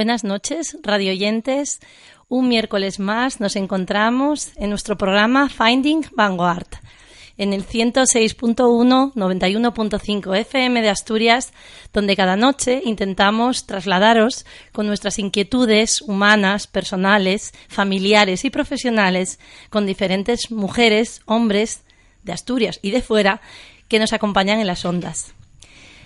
Buenas noches, radioyentes. Un miércoles más nos encontramos en nuestro programa Finding Vanguard en el 106.1, 91.5 FM de Asturias, donde cada noche intentamos trasladaros con nuestras inquietudes humanas, personales, familiares y profesionales con diferentes mujeres, hombres de Asturias y de fuera que nos acompañan en las ondas.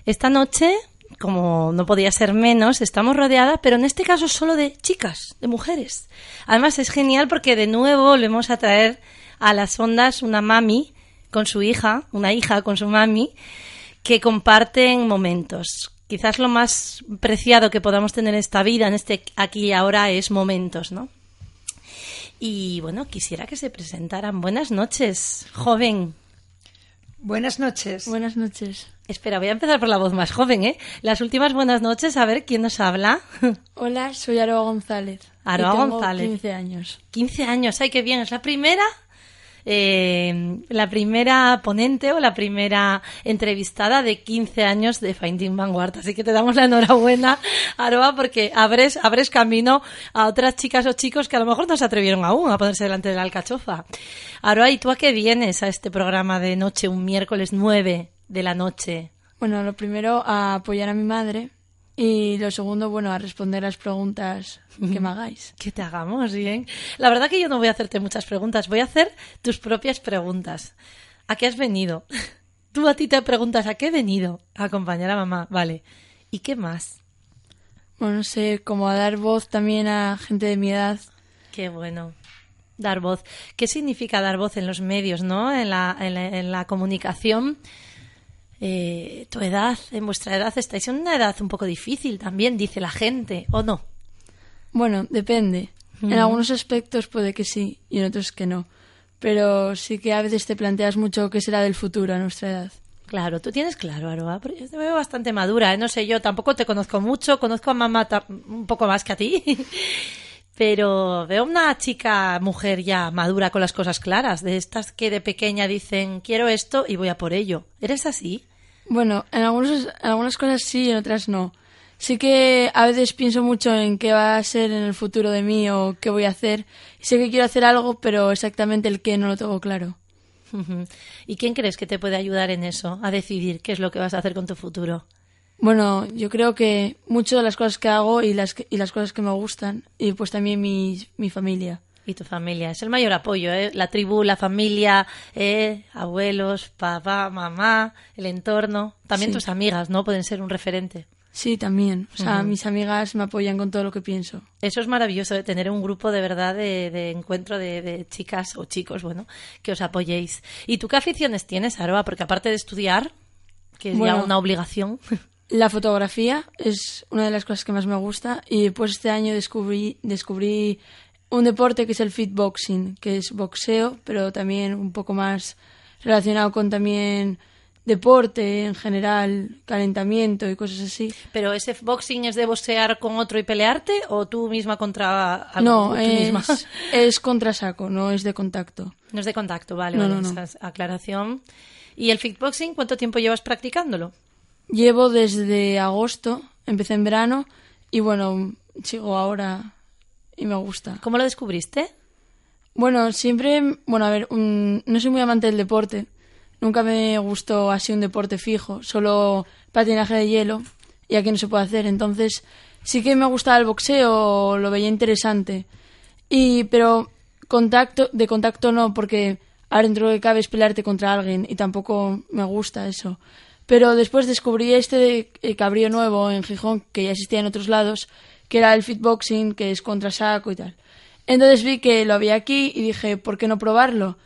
Esta noche como no podía ser menos, estamos rodeadas, pero en este caso solo de chicas, de mujeres. Además es genial porque de nuevo volvemos a traer a las ondas una mami con su hija, una hija con su mami, que comparten momentos. Quizás lo más preciado que podamos tener en esta vida, en este aquí y ahora, es momentos, ¿no? Y bueno, quisiera que se presentaran. Buenas noches, joven. Buenas noches. Buenas noches. Espera, voy a empezar por la voz más joven, ¿eh? Las últimas buenas noches, a ver quién nos habla. Hola, soy Aroa González. Aroa González. 15 años. 15 años, ay, qué bien. Es la primera eh, la primera ponente o la primera entrevistada de 15 años de Finding Vanguard. Así que te damos la enhorabuena, Aroa, porque abres, abres camino a otras chicas o chicos que a lo mejor no se atrevieron aún a ponerse delante de la alcachofa. Aroa, ¿y tú a qué vienes a este programa de noche, un miércoles 9 de la noche? Bueno, lo primero, a apoyar a mi madre, y lo segundo, bueno, a responder las preguntas que me hagáis. Que te hagamos, bien. La verdad que yo no voy a hacerte muchas preguntas, voy a hacer tus propias preguntas. ¿A qué has venido? Tú a ti te preguntas, ¿a qué he venido? A acompañar a mamá, vale. ¿Y qué más? Bueno, no sé, como a dar voz también a gente de mi edad. Qué bueno. Dar voz. ¿Qué significa dar voz en los medios, no? En la, en la, en la comunicación eh, tu edad, en vuestra edad estáis en una edad un poco difícil también, dice la gente, ¿o no? Bueno, depende. En algunos aspectos puede que sí y en otros que no. Pero sí que a veces te planteas mucho qué será del futuro a nuestra edad. Claro, tú tienes claro, Aroa, pero yo te veo bastante madura, ¿eh? no sé, yo tampoco te conozco mucho, conozco a mamá un poco más que a ti, pero veo una chica, mujer ya madura con las cosas claras, de estas que de pequeña dicen quiero esto y voy a por ello. ¿Eres así? Bueno, en, algunos, algunas cosas sí y en otras no. Sí que a veces pienso mucho en qué va a ser en el futuro de mí o qué voy a hacer. sé que quiero hacer algo, pero exactamente el qué no lo tengo claro. ¿Y quién crees que te puede ayudar en eso, a decidir qué es lo que vas a hacer con tu futuro? Bueno, yo creo que mucho de las cosas que hago y las, y las cosas que me gustan, y pues también mi, mi familia. Y tu familia, es el mayor apoyo, ¿eh? La tribu, la familia, ¿eh? abuelos, papá, mamá, el entorno. También tus amigas, ¿no? Pueden ser un referente. Sí, también. O sea, mis amigas me apoyan con todo lo que pienso. Eso es maravilloso, de tener un grupo de verdad de, encuentro de, chicas o chicos, bueno, que os apoyéis. ¿Y tú qué aficiones tienes, Aroa? Porque aparte de estudiar, que es ya una obligación. La fotografía es una de las cosas que más me gusta y pues este año descubrí, descubrí un deporte que es el fitboxing, que es boxeo, pero también un poco más relacionado con también deporte en general, calentamiento y cosas así. ¿Pero ese boxing es de boxear con otro y pelearte o tú misma contra algo? No, es, misma? es contra saco, no es de contacto. No es de contacto, vale, no, aclaración. ¿Y el fitboxing cuánto tiempo llevas practicándolo? Llevo desde agosto, empecé en verano y bueno, sigo ahora y me gusta. ¿Cómo lo descubriste? Bueno, siempre, bueno, a ver, no soy muy amante del deporte. Nunca me gustó así un deporte fijo, solo patinaje de hielo y aquí no se puede hacer. Entonces, sí que me gustaba el boxeo, lo veía interesante. Y, pero contacto, de contacto no, porque ahora dentro de cabe es pelearte contra alguien y tampoco me gusta eso. Pero después descubrí este de, cabrío nuevo en Gijón, que ya existía en otros lados, que era el fitboxing, que es contra saco y tal. Entonces vi que lo había aquí y dije, ¿por qué no probarlo?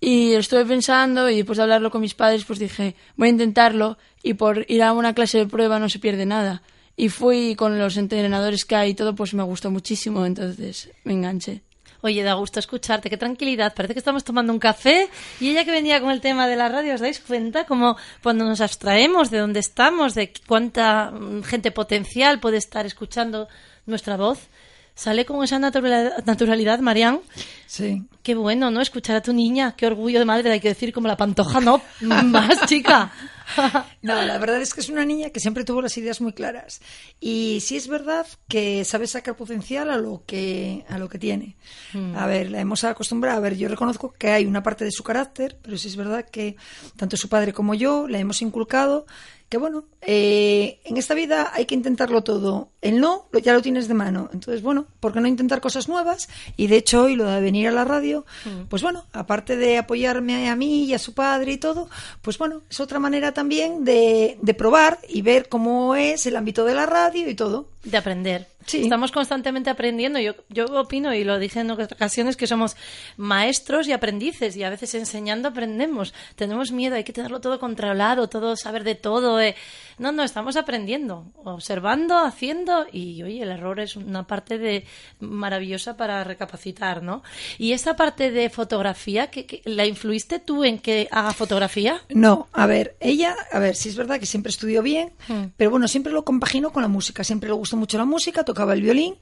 Y estuve pensando y después de hablarlo con mis padres, pues dije, voy a intentarlo y por ir a una clase de prueba no se pierde nada. Y fui con los entrenadores que hay y todo, pues me gustó muchísimo, entonces me enganché. Oye, da gusto escucharte, qué tranquilidad. Parece que estamos tomando un café y ella que venía con el tema de la radio, ¿os dais cuenta? Como cuando nos abstraemos de dónde estamos, de cuánta mm, gente potencial puede estar escuchando nuestra voz. Sale con esa naturalidad, naturalidad Marian. Sí. Qué bueno, ¿no? Escuchar a tu niña. Qué orgullo de madre, hay que decir, como la pantoja, ¿no? Más chica. No, la verdad es que es una niña que siempre tuvo las ideas muy claras. Y sí es verdad que sabe sacar potencial a lo que, a lo que tiene. Hmm. A ver, la hemos acostumbrado. A ver, yo reconozco que hay una parte de su carácter, pero sí es verdad que tanto su padre como yo le hemos inculcado que bueno, eh, en esta vida hay que intentarlo todo. El no ya lo tienes de mano. Entonces, bueno, ¿por qué no intentar cosas nuevas? Y de hecho, hoy lo de venir a la radio, pues bueno, aparte de apoyarme a mí y a su padre y todo, pues bueno, es otra manera también de, de probar y ver cómo es el ámbito de la radio y todo. De aprender. Sí. Estamos constantemente aprendiendo. Yo, yo opino, y lo dije en otras ocasiones, que somos maestros y aprendices, y a veces enseñando aprendemos. Tenemos miedo, hay que tenerlo todo controlado, todo saber de todo. eh. No, no, estamos aprendiendo, observando, haciendo, y oye, el error es una parte de maravillosa para recapacitar, ¿no? Y esa parte de fotografía, ¿que, que- ¿la influiste tú en que haga fotografía? No, a ver, ella, a ver, sí es verdad que siempre estudió bien, Hmm. pero bueno, siempre lo compaginó con la música, siempre le gustó mucho la música, tocaba el violín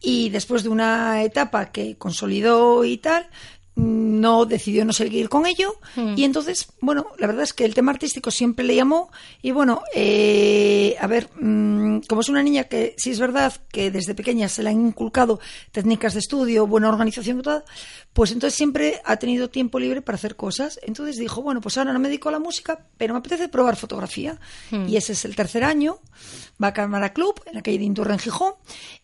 y después de una etapa que consolidó y tal, no decidió no seguir con ello. Y entonces, bueno, la verdad es que el tema artístico siempre le llamó y bueno, eh, a ver, mm, como es una niña que sí es verdad que desde pequeña se le han inculcado técnicas de estudio, buena organización y todo, pues entonces siempre ha tenido tiempo libre para hacer cosas. Entonces dijo, bueno, pues ahora no me dedico a la música, pero me apetece probar fotografía. Y ese es el tercer año, va a Cámara Club, en la calle de Inturra, en Gijón,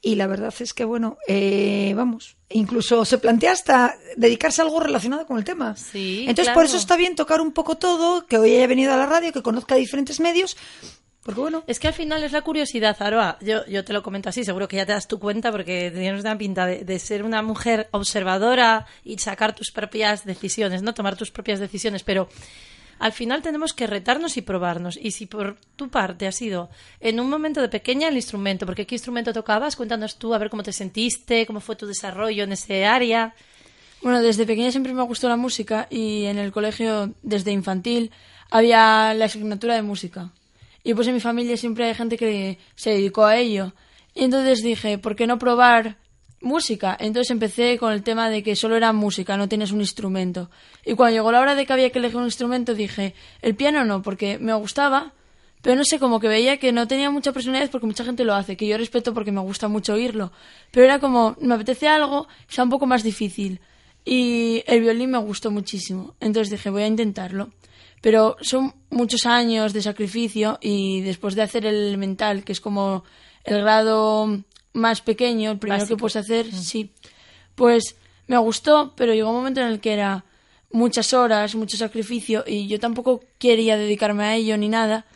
y la verdad es que, bueno, eh, vamos, incluso se plantea hasta dedicarse a algo relacionado con el tema. Sí, Entonces, claro. por eso está bien tocar un poco todo, que hoy haya venido a la radio, que conozca diferentes medios, porque bueno, Es que al final es la curiosidad, Aroa. Yo, yo te lo comento así, seguro que ya te das tu cuenta porque tienes una pinta de, de ser una mujer observadora y sacar tus propias decisiones, ¿no? Tomar tus propias decisiones, pero al final tenemos que retarnos y probarnos. Y si por tu parte ha sido en un momento de pequeña el instrumento, porque ¿qué instrumento tocabas? Cuéntanos tú, a ver cómo te sentiste, cómo fue tu desarrollo en ese área. Bueno, desde pequeña siempre me gustó la música y en el colegio, desde infantil, había la asignatura de música. Y pues en mi familia siempre hay gente que se dedicó a ello. Y entonces dije, ¿por qué no probar música? Entonces empecé con el tema de que solo era música, no tienes un instrumento. Y cuando llegó la hora de que había que elegir un instrumento, dije, el piano no, porque me gustaba, pero no sé, como que veía que no tenía mucha personalidad porque mucha gente lo hace, que yo respeto porque me gusta mucho oírlo. Pero era como, me apetece algo, sea un poco más difícil. Y el violín me gustó muchísimo. Entonces dije, voy a intentarlo. Pero son muchos años de sacrificio y después de hacer el elemental, que es como el grado más pequeño, el primero Básico. que puedes hacer, sí. Pues me gustó, pero llegó un momento en el que era muchas horas, mucho sacrificio y yo tampoco quería dedicarme a ello ni nada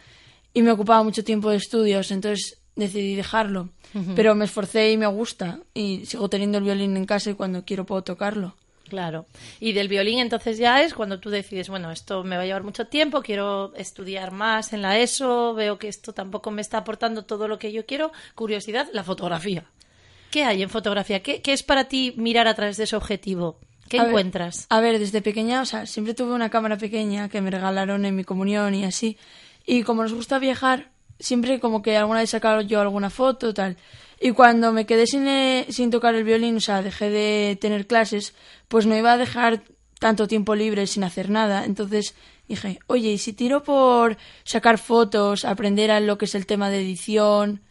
y me ocupaba mucho tiempo de estudios, entonces decidí dejarlo. Pero me esforcé y me gusta y sigo teniendo el violín en casa y cuando quiero puedo tocarlo. Claro. Y del violín entonces ya es cuando tú decides, bueno, esto me va a llevar mucho tiempo, quiero estudiar más en la ESO, veo que esto tampoco me está aportando todo lo que yo quiero. Curiosidad, la fotografía. ¿Qué hay en fotografía? ¿Qué, qué es para ti mirar a través de ese objetivo? ¿Qué A ver- encuentras? a ver, desde pequeña, o sea, siempre tuve una cámara pequeña que me regalaron en mi comunión y así. Y como nos gusta viajar, siempre como que alguna vez sacaba yo alguna foto, tal. Y cuando me quedé sin, eh, sin tocar el violín, o sea, dejé de tener clases, pues no iba a dejar tanto tiempo libre sin hacer nada. Entonces dije, oye, ¿y si tiro por sacar fotos, aprender a lo que es el tema de edición?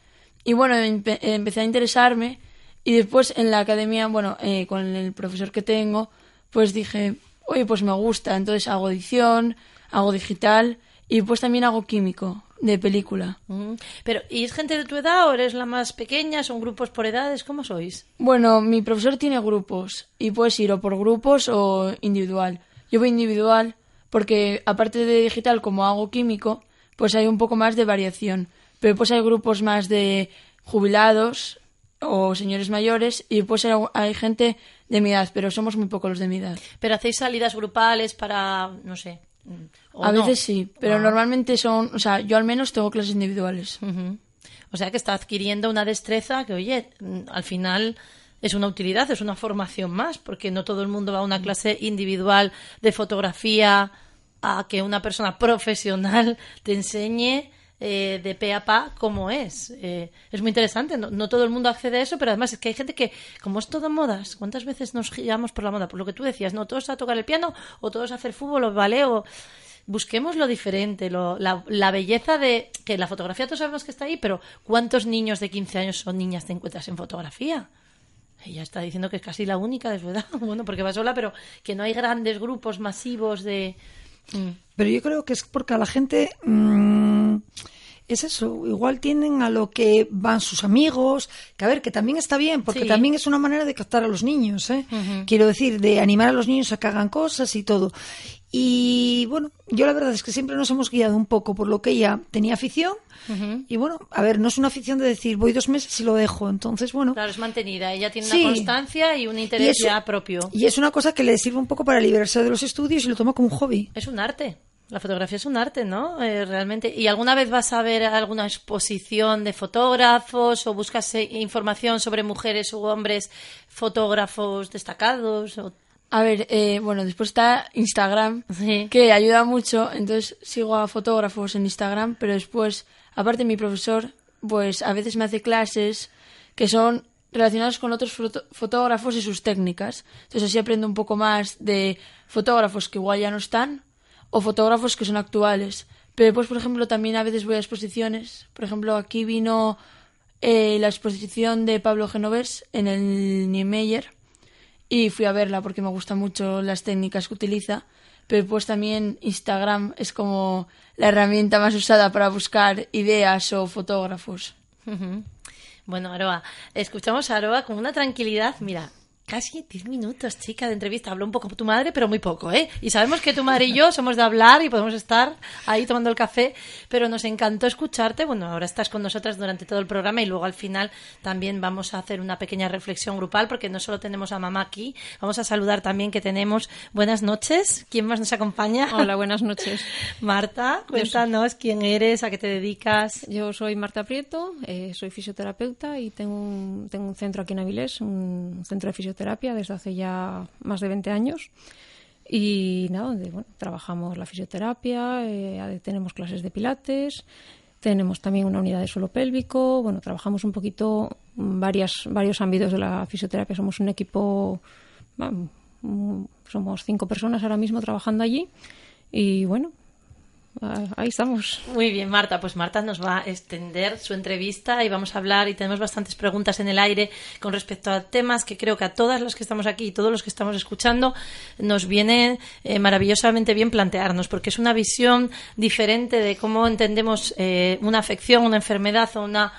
Y bueno, empe- empecé a interesarme y después en la academia, bueno, eh, con el profesor que tengo, pues dije, oye, pues me gusta, entonces hago edición, hago digital y pues también hago químico de película. Mm. Pero, ¿y es gente de tu edad o eres la más pequeña? ¿Son grupos por edades? ¿Cómo sois? Bueno, mi profesor tiene grupos y puedes ir o por grupos o individual. Yo voy individual porque aparte de digital, como hago químico, pues hay un poco más de variación. Pero pues hay grupos más de jubilados o señores mayores y pues hay, hay gente de mi edad, pero somos muy pocos los de mi edad. ¿Pero hacéis salidas grupales para, no sé? Mm, A no? veces sí, pero Ah. normalmente son, o sea, yo al menos tengo clases individuales. O sea que está adquiriendo una destreza que, oye, mm, al final es una utilidad, es una formación más, porque no todo el mundo va a una clase individual de fotografía a que una persona profesional te enseñe eh, de pe a pa cómo es. Eh, es muy interesante, no, no todo el mundo accede a eso, pero además es que hay gente que, como es todo modas, ¿cuántas veces nos giramos por la moda? Por lo que tú decías, no todos a tocar el piano o todos a hacer fútbol o ballet o busquemos lo diferente, lo, la, belleza de que la fotografía todos sabemos que está ahí, pero ¿cuántos niños de 15 años o niñas te encuentras en fotografía? Ella está diciendo que es casi la única de su edad, bueno, porque va sola, pero que no hay grandes grupos masivos de... Mm. Pero yo creo que es porque a la gente... Mmm es eso, igual tienen a lo que van sus amigos, que a ver, que también está bien, porque también es una manera de captar a los niños, ¿eh? Quiero decir, de animar a los niños a que hagan cosas y todo. Y bueno, yo la verdad es que siempre nos hemos guiado un poco por lo que ella tenía afición. Y bueno, a ver, no es una afición de decir voy dos meses y lo dejo. Entonces, bueno. Claro, es mantenida. Ella tiene una constancia y un interés ya propio. Y es una cosa que le sirve un poco para liberarse de los estudios y lo toma como un hobby. Es un arte. La fotografía es un arte, ¿no? Eh, realmente. ¿Y alguna vez vas a ver alguna exposición de fotógrafos o buscas eh, información sobre mujeres u hombres fotógrafos destacados? A ver, eh, bueno, después está Instagram, que ayuda mucho. Entonces sigo a fotógrafos en Instagram, pero después, aparte mi profesor, pues a veces me hace clases que son relacionadas con otros fotógrafos y sus técnicas. Entonces así aprendo un poco más de fotógrafos que igual ya no están o fotógrafos que son actuales. Pero después, por ejemplo, también a veces voy a exposiciones. Por ejemplo, aquí vino eh, la exposición de Pablo Genovés en el Niemeyer y fui a verla porque me gustan mucho las técnicas que utiliza. Pero después también Instagram es como la herramienta más usada para buscar ideas o fotógrafos. Bueno, Aroa, escuchamos a Aroa con una tranquilidad. Mira, casi 10 minutos, chica, de entrevista. Habló un poco tu madre, pero muy poco, ¿eh? Y sabemos que tu madre y yo somos de hablar y podemos estar ahí tomando el café, pero nos encantó escucharte. Bueno, ahora estás con nosotras durante todo el programa y luego al final también vamos a hacer una pequeña reflexión grupal porque no solo tenemos a mamá aquí, vamos a saludar también que tenemos buenas noches. ¿Quién más nos acompaña? Hola, buenas noches. Marta, cuéntanos quién eres, a qué te dedicas. Yo soy Marta Prieto, eh, soy fisioterapeuta y tengo un, tengo un centro aquí en Avilés, un centro de fisioterapia fisioterapia desde hace ya más de 20 años. Y nada, donde trabajamos la fisioterapia, eh, tenemos clases de pilates, tenemos también una unidad de suelo pélvico, bueno, trabajamos un poquito varias, varios ámbitos de la fisioterapia. Somos un equipo, somos cinco personas ahora mismo trabajando allí y bueno, ahí estamos. Muy bien, Marta. Pues Marta nos va a extender su entrevista y vamos a hablar y tenemos bastantes preguntas en el aire con respecto a temas que creo que a todas las que estamos aquí y todos los que estamos escuchando nos viene eh, maravillosamente bien plantearnos porque es una visión diferente de cómo entendemos eh, una afección, una enfermedad o una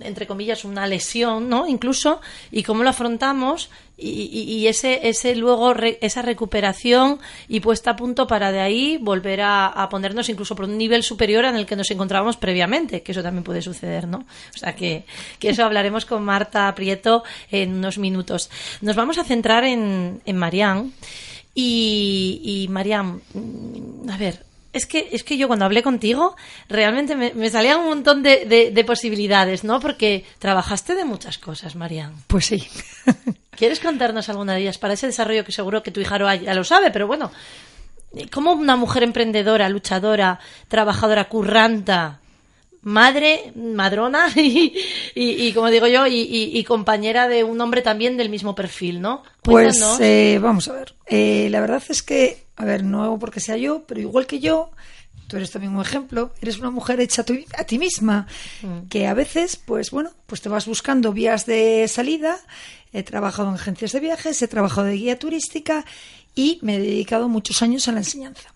entre comillas, una lesión, ¿no? Incluso, y cómo lo afrontamos y, ese, ese luego, esa recuperación y puesta a punto para de ahí volver a, ponernos incluso por un nivel superior en el que nos encontrábamos previamente, que eso también puede suceder, ¿no? O sea, que, que eso hablaremos con Marta Prieto en unos minutos. Nos vamos a centrar en, en Marianne. Y, y Mariam, mm, a ver, es que, es que yo cuando hablé contigo realmente me, salían un montón de, posibilidades, ¿no? Porque trabajaste de muchas cosas, Marian. Pues sí. ¿Quieres contarnos alguna de ellas para ese desarrollo que seguro que tu hija ya lo sabe, pero bueno, ¿cómo una mujer emprendedora, luchadora, trabajadora, curranta, madre, madrona y, como digo yo, y, compañera de un hombre también del mismo perfil, ¿no? Pues eh, vamos a ver. Eh, la verdad es que a ver, no hago porque sea yo, pero igual que yo, tú eres también un ejemplo, eres una mujer hecha a, ti misma, mm. que a veces, pues bueno, pues te vas buscando vías de salida. He trabajado en agencias de viajes, he trabajado de guía turística y me he dedicado muchos años a la enseñanza.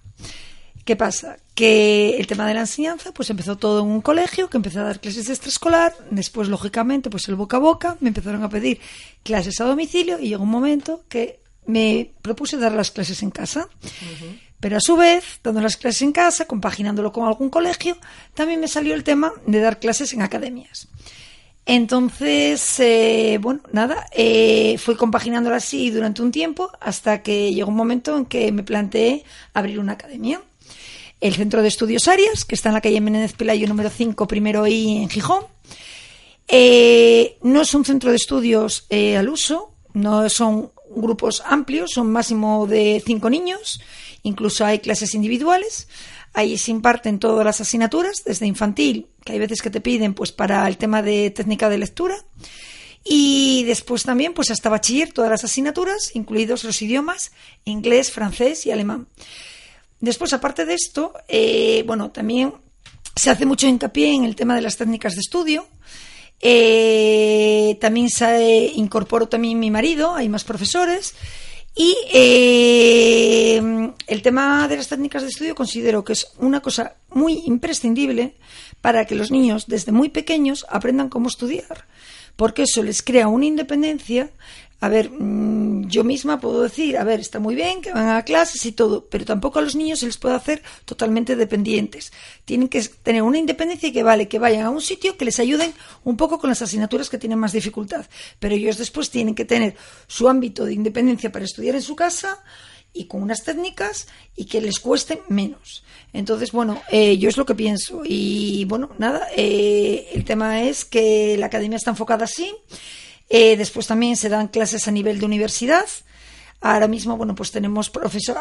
¿Qué pasa? Que el tema de la enseñanza, pues empezó todo en un colegio, que empecé a dar clases de extraescolar, después, lógicamente, pues el boca a boca, me empezaron a pedir clases a domicilio y llegó un momento que me propuse dar las clases en casa. Pero a su vez, dando las clases en casa, compaginándolo con algún colegio, también me salió el tema de dar clases en academias. Entonces, eh, bueno, nada, eh, fui compaginándolo así durante un tiempo hasta que llegó un momento en que me planteé abrir una academia. El Centro de Estudios Arias, que está en la calle Menéndez Pelayo número 5, primero I, en Gijón. Eh, no es un centro de estudios al uso, no son grupos amplios, son máximo de cinco niños, incluso hay clases individuales. Ahí se imparten todas las asignaturas, desde infantil, que hay veces que te piden pues para el tema de técnica de lectura, y después también pues hasta bachiller todas las asignaturas, incluidos los idiomas inglés, francés y alemán. después, aparte de esto, eh, bueno, también se hace mucho hincapié en el tema de las técnicas de estudio. Eh, también se incorporó también mi marido, hay más profesores. Y eh, el tema de las técnicas de estudio considero que es una cosa muy imprescindible para que los niños desde muy pequeños aprendan cómo estudiar, porque eso les crea una independencia a ver, mm, yo misma puedo decir, a ver, está muy bien que van a clases y todo, pero tampoco a los niños se les puede hacer totalmente dependientes. Tienen que tener una independencia y que vale, que vayan a un sitio que les ayuden un poco con las asignaturas que tienen más dificultad. Pero ellos después tienen que tener su ámbito de independencia para estudiar en su casa y con unas técnicas y que les cueste menos. Entonces, bueno, eh, yo es lo que pienso. Y bueno, nada, eh, el tema es que la academia está enfocada así. Eh, después también se dan clases a nivel de universidad. Ahora mismo, bueno, pues tenemos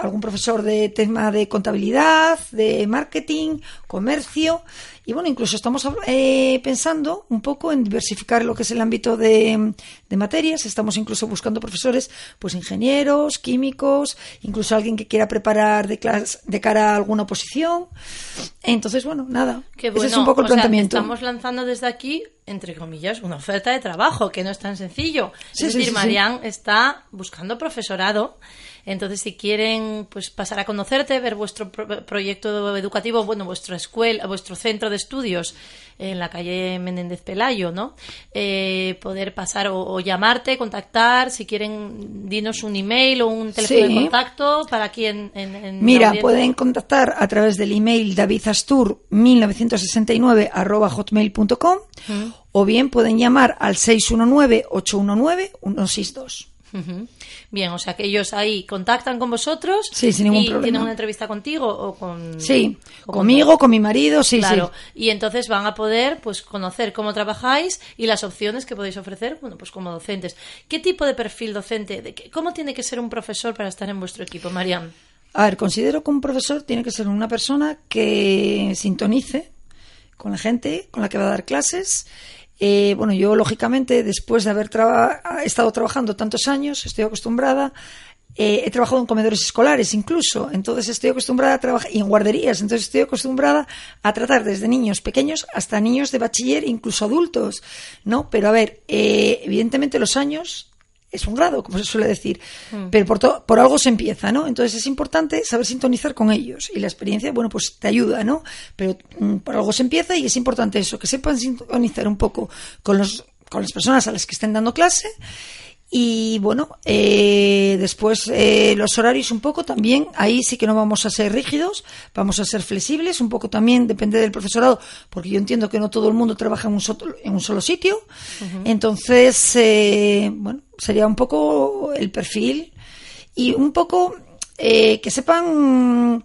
algún profesor de tema de contabilidad, de marketing, comercio, y bueno, incluso estamos eh, pensando un poco en diversificar lo que es el ámbito de, de, materias. Estamos incluso buscando profesores, pues ingenieros, químicos, incluso alguien que quiera preparar de, clase, de cara a alguna oposición. Entonces, bueno, nada. ese es un poco el planteamiento. estamos lanzando desde aquí entre comillas, una oferta de trabajo, que no es tan sencillo. es decir, Marian está buscando profesorado. Entonces, si quieren pues pasar a conocerte, ver vuestro proyecto educativo, bueno, vuestra escuela, vuestro centro de estudios en la calle Menéndez Pelayo, ¿no? Eh, poder pasar o, llamarte, contactar, si quieren, dinos un email o un teléfono de contacto para aquí en, Mira, pueden contactar a través del email davidastur1969 hotmail.com o bien pueden llamar al 619-819-162. Bien, o sea que ellos ahí contactan con vosotros sí, sin ningún y problema. tienen una entrevista contigo o con sí, conmigo, con... mi marido, sí, claro. Y entonces van a poder pues conocer cómo trabajáis y las opciones que podéis ofrecer, bueno, pues como docentes. ¿Qué tipo de perfil docente, de qué, cómo tiene que ser un profesor para estar en vuestro equipo, Mariam? A ver, considero que un profesor tiene que ser una persona que sintonice con la gente con la que va a dar clases eh, bueno, yo lógicamente, después de haber estado trabajando tantos años, estoy acostumbrada. Eh, he trabajado en comedores escolares incluso, entonces estoy acostumbrada a trabajar y en guarderías, entonces estoy acostumbrada a tratar desde niños pequeños hasta niños de bachiller, incluso adultos, ¿no? Pero a ver, eh, evidentemente los años es un grado, como se suele decir, mm. pero por, por algo se empieza, ¿no? Entonces es importante saber sintonizar con ellos y la experiencia, bueno, pues te ayuda, ¿no? Pero mm, por algo se empieza y es importante eso, que sepan sintonizar un poco con, los, con las personas a las que estén dando clase y bueno, eh, después eh, los horarios un poco también, ahí sí que no vamos a ser rígidos, vamos a ser flexibles, un poco también depende del profesorado, porque yo entiendo que no todo el mundo trabaja en un, solo, en un solo sitio. Entonces, eh, bueno, sería un poco el perfil y un poco que sepan,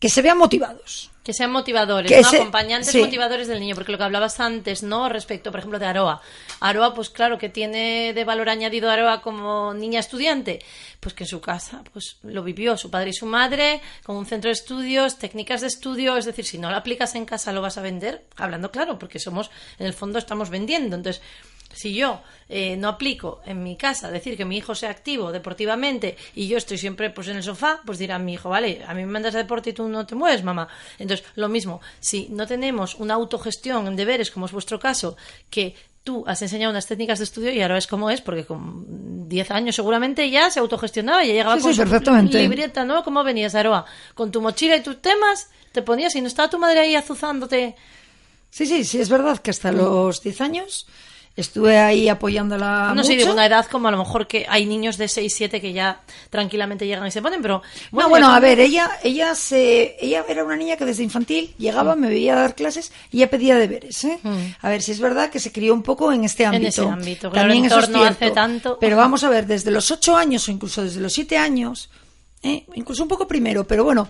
que se vean motivados. Que sean motivadores, ¿no? acompañantes motivadores del niño, porque lo que hablabas antes, ¿no? Respecto, por ejemplo, de Aroa. Aroa, pues claro, que tiene de valor añadido Aroa como niña estudiante, pues que en su casa, pues lo vivió su padre y su madre, con un centro de estudios, técnicas de estudio, es decir, si no lo aplicas en casa lo vas a vender, hablando claro, porque somos, en el fondo estamos vendiendo. Entonces, si yo eh, no aplico en mi casa decir que mi hijo sea activo deportivamente y yo estoy siempre pues en el sofá, pues dirá mi hijo, vale, a mí me mandas a deporte y tú no te mueves, mamá. Entonces, lo mismo, si no tenemos una autogestión en deberes, como es vuestro caso, que tú has enseñado unas técnicas de estudio y ahora ves cómo es, porque con 10 años seguramente ya se autogestionaba, ya llegaba con su libreta, ¿no? ¿Cómo venías, Aroa? Con tu mochila y tus temas, te ponías y no estaba tu madre ahí azuzándote. Sí, sí, sí, es verdad que hasta los 10 años estuve ahí apoyándola. No sé, digo una edad como a lo mejor que hay niños de 6, 7 que ya tranquilamente llegan y se ponen, pero. Bueno, no, bueno, a ver, ella, ella, se, ella era una niña que desde infantil llegaba, mm. me veía dar clases y ella pedía deberes. ¿eh? Mm. A ver si es verdad que se crió un poco en este ámbito. En ese ámbito, claro, También eso es hace tanto. Pero vamos a ver, desde los 8 años o incluso desde los 7 años. ¿eh? incluso un poco primero, pero bueno,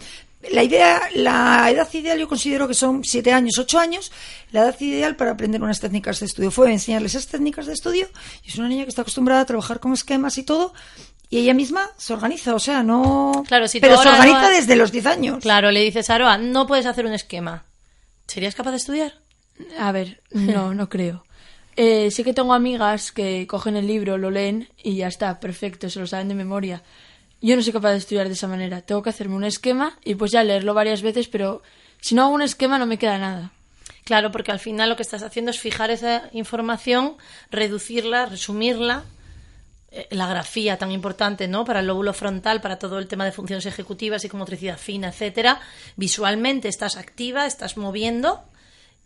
la idea, la edad ideal yo considero que son siete años, ocho años, la edad ideal para aprender unas técnicas de estudio. Fue enseñarles esas técnicas de estudio y es una niña que está acostumbrada a trabajar con esquemas y todo y ella misma se organiza, o sea, no... Claro, si pero se organiza desde los diez años. Claro, le dices a Aroa, no puedes hacer un esquema. ¿Serías capaz de estudiar? A ver, no, no creo. Eh, sí que tengo amigas que cogen el libro, lo leen y ya está, perfecto, se lo saben de memoria yo no soy capaz de estudiar de esa manera. Tengo que hacerme un esquema y pues ya leerlo varias veces, pero si no hago un esquema no me queda nada. Claro, porque al final lo que estás haciendo es fijar esa información, reducirla, resumirla. Eh, la grafía tan importante, ¿no? Para el lóbulo frontal, para todo el tema de funciones ejecutivas, y motricidad fina, etcétera. Visualmente estás activa, estás moviendo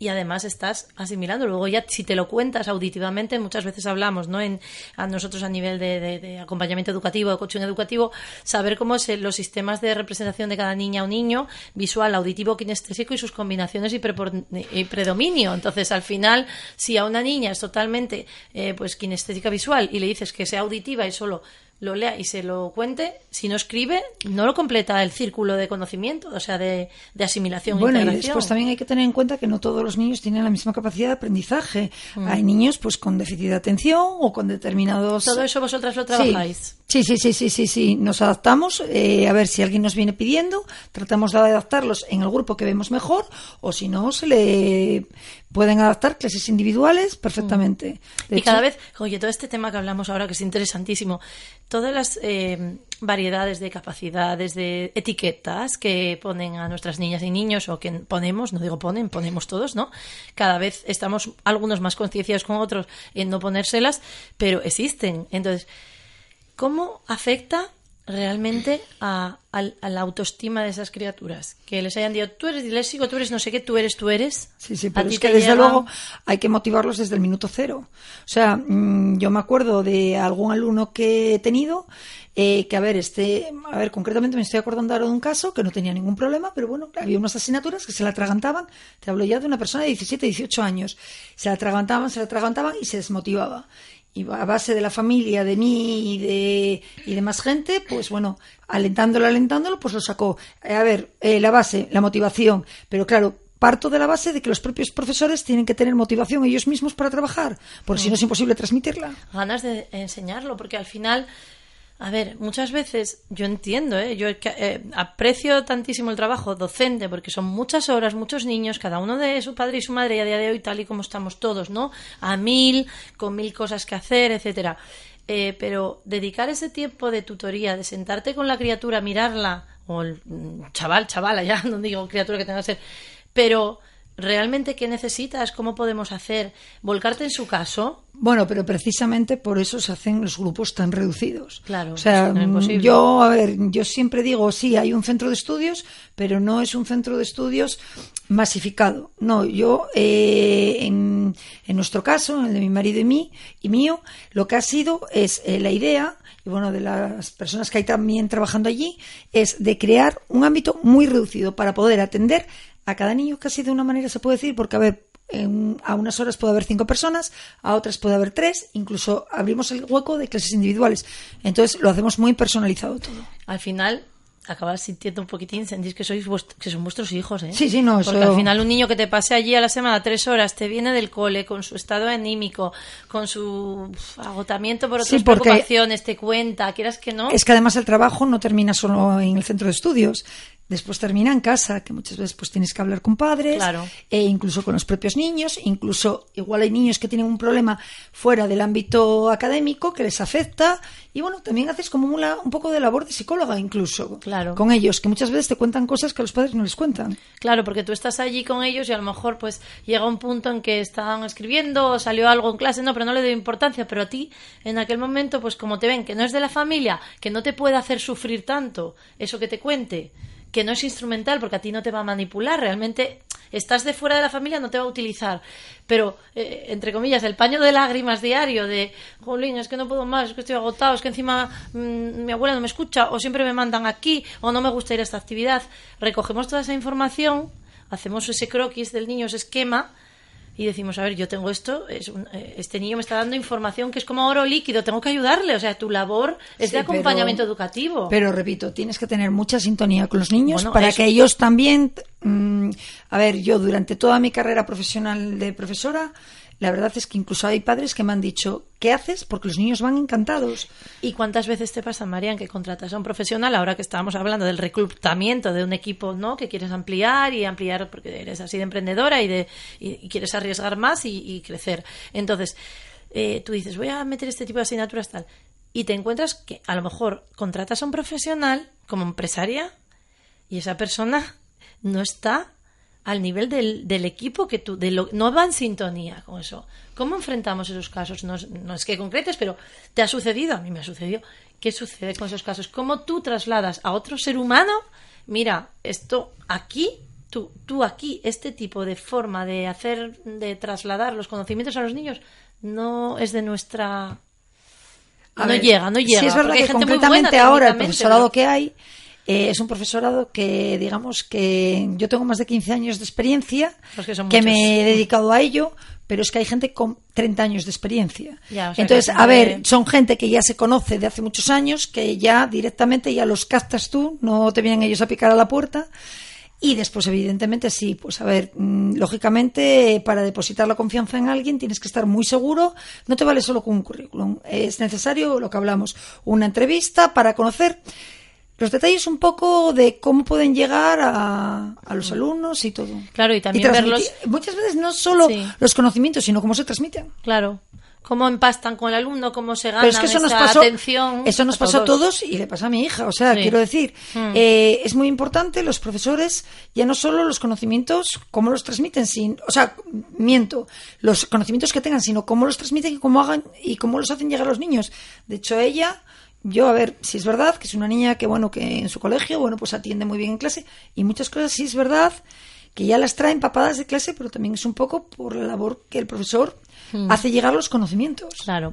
y además estás asimilando. Luego ya si te lo cuentas auditivamente, muchas veces hablamos, ¿no? En, a nosotros a nivel de, acompañamiento educativo, de coaching educativo, saber cómo es los sistemas de representación de cada niña o niño, visual, auditivo, kinestésico y sus combinaciones y, predominio. Entonces, al final, si a una niña es totalmente eh, pues kinestésica visual y le dices que sea auditiva y solo lo lea y se lo cuente, si no escribe, no lo completa el círculo de conocimiento, o sea, de, asimilación. Bueno, y después también hay que tener en cuenta que no todos los niños tienen la misma capacidad de aprendizaje. Mm. Hay niños pues con déficit de atención o con determinados... ¿Todo eso vosotras lo trabajáis? Sí, sí, sí, sí, sí, sí. Nos adaptamos. Eh, a ver si alguien nos viene pidiendo, tratamos de adaptarlos en el grupo que vemos mejor o si no, se le pueden adaptar clases individuales perfectamente. y cada vez, oye, todo este tema que hablamos ahora que es interesantísimo, todas las eh, variedades de capacidades, de etiquetas que ponen a nuestras niñas y niños o que ponemos, no digo ponen, ponemos todos, ¿no? Cada vez estamos algunos más concienciados con otros en no ponérselas, pero existen. Entonces, ¿cómo afecta realmente a, la autoestima de esas criaturas. Que les hayan dicho, tú eres disléxico, tú eres no sé qué, tú eres, tú eres. Sí, sí, pero es que desde luego hay que motivarlos desde el minuto cero. O sea, mm, yo me acuerdo de algún alumno que he tenido eh, que, a ver, este, a ver, concretamente me estoy acordando ahora de un caso que no tenía ningún problema, pero bueno, había unas asignaturas que se la atragantaban, te hablo ya de una persona de 17, 18 años, se la atragantaban, se la atragantaban y se desmotivaba y a base de la familia, de mí y de, y de más gente, pues bueno, alentándolo, alentándolo, pues lo sacó. Eh, a ver, eh, la base, la motivación, pero claro, parto de la base de que los propios profesores tienen que tener motivación ellos mismos para trabajar, porque si no es imposible transmitirla. Ganas de enseñarlo, porque al final a ver, muchas veces yo entiendo, ¿eh? yo eh, aprecio tantísimo el trabajo docente porque son muchas horas, muchos niños, cada uno de su padre y su madre y a día de hoy tal y como estamos todos, ¿no? A mil, con mil cosas que hacer, etcétera. Eh, pero dedicar ese tiempo de tutoría, de sentarte con la criatura, mirarla, o el mm, chaval, chavala, ya no digo criatura que tenga que ser, pero realmente qué necesitas, cómo podemos hacer, volcarte en su caso. Bueno, pero precisamente por eso se hacen los grupos tan reducidos. Claro, o sea, yo, a ver, yo siempre digo, sí, hay un centro de estudios, pero no es un centro de estudios masificado. No, yo, eh, en, en, nuestro caso, el de mi marido y mí y mío, lo que ha sido es eh, la idea y bueno, de las personas que hay también trabajando allí, es de crear un ámbito muy reducido para poder atender a cada niño casi de una manera se puede decir, porque a ver, a unas horas puede haber cinco personas, a otras puede haber tres, incluso abrimos el hueco de clases individuales. Entonces lo hacemos muy personalizado todo. Al final acabas sintiendo un poquitín, sentís que sois que son vuestros hijos, ¿eh? Sí, sí, no, Porque al final un niño que te pase allí a la semana tres horas, te viene del cole con su estado anímico, con su agotamiento por otras preocupaciones, te cuenta, quieras que no. Es que además el trabajo no termina solo en el centro de estudios, Después termina en casa, que muchas veces pues tienes que hablar con padres, e incluso con los propios niños, incluso igual hay niños que tienen un problema fuera del ámbito académico que les afecta, y bueno, también haces como un poco de labor de psicóloga incluso claro. con ellos, que muchas veces te cuentan cosas que a los padres no les cuentan. Claro, porque tú estás allí con ellos y a lo mejor pues llega un punto en que están escribiendo, salió algo en clase, no, pero no le doy importancia, pero a ti en aquel momento pues como te ven que no es de la familia, que no te puede hacer sufrir tanto eso que te cuente, que no es instrumental porque a ti no te va a manipular, realmente estás de fuera de la familia, no te va a utilizar. Pero, eh, entre comillas, el paño de lágrimas diario de, jolín, es que no puedo más, es que estoy agotado, es que encima mm, mi abuela no me escucha, o siempre me mandan aquí, o no me gusta ir a esta actividad. Recogemos toda esa información, hacemos ese croquis del niño, ese esquema, y decimos, a ver, yo tengo esto, es eh, este niño me está dando información que es como oro líquido, tengo que ayudarle, o sea, tu labor es de acompañamiento educativo. Pero repito, tienes que tener mucha sintonía con los niños para que ellos también, mm, a ver, yo durante toda mi carrera profesional de profesora, la verdad es que incluso hay padres que me han dicho, ¿qué haces? Porque los niños van encantados. ¿Y cuántas veces te pasa, Marian, que contratas a un profesional, ahora que estábamos hablando del reclutamiento de un equipo ¿no? que quieres ampliar y ampliar porque eres así de emprendedora y, de, y, quieres arriesgar más y, crecer? Entonces, eh, tú dices, voy a meter este tipo de asignaturas tal y te encuentras que a lo mejor contratas a un profesional como empresaria y esa persona no está al nivel del, del equipo que tú, de lo, no va en sintonía con eso. ¿Cómo enfrentamos esos casos? No, es- no es que concretes, pero ¿te ha sucedido? A mí me ha sucedido. ¿Qué sucede con esos casos? ¿Cómo tú trasladas a otro ser humano? Mira, esto aquí, tú, tú aquí, este tipo de forma de hacer, de trasladar los conocimientos a los niños, no es de nuestra A no ver, llega, no llega. Sí, es verdad que concretamente buena ahora el profesorado pero- que hay eh, es un profesorado que, digamos que yo tengo más de 15 años de experiencia, Pues que me he dedicado a ello, pero es que hay gente con 30 años de experiencia. Ya, o sea, Entonces, a ver, son gente que ya se conoce de hace muchos años, que ya directamente ya los captas tú, no te vienen ellos a picar a la puerta. Y después, evidentemente, sí, pues a ver, mm, lógicamente, para depositar la confianza en alguien tienes que estar muy seguro. No te vale solo con un currículum. Es necesario lo que hablamos, una entrevista para conocer los detalles un poco de cómo pueden llegar a, a los alumnos y todo. Claro, y también verlos- Muchas veces no solo Sí. los conocimientos, sino cómo se transmiten. Claro. Cómo empastan con el alumno, cómo se Pero es que esa pasó, atención. eso nos a pasó a todos y le pasa a mi hija. O sea, Sí. quiero decir, Mm. eh, es muy importante los profesores, ya no solo los conocimientos, cómo los transmiten, sin, o sea, miento, los conocimientos que tengan, sino cómo los transmiten y cómo hagan y cómo los hacen llegar a los niños. De hecho, ella, yo, a ver, si es verdad que es una niña que, bueno, que en su colegio, bueno, pues atiende muy bien en clase y muchas cosas sí es verdad que ya las trae empapadas de clase, pero también es un poco por la labor que el profesor hace llegar los conocimientos. Claro.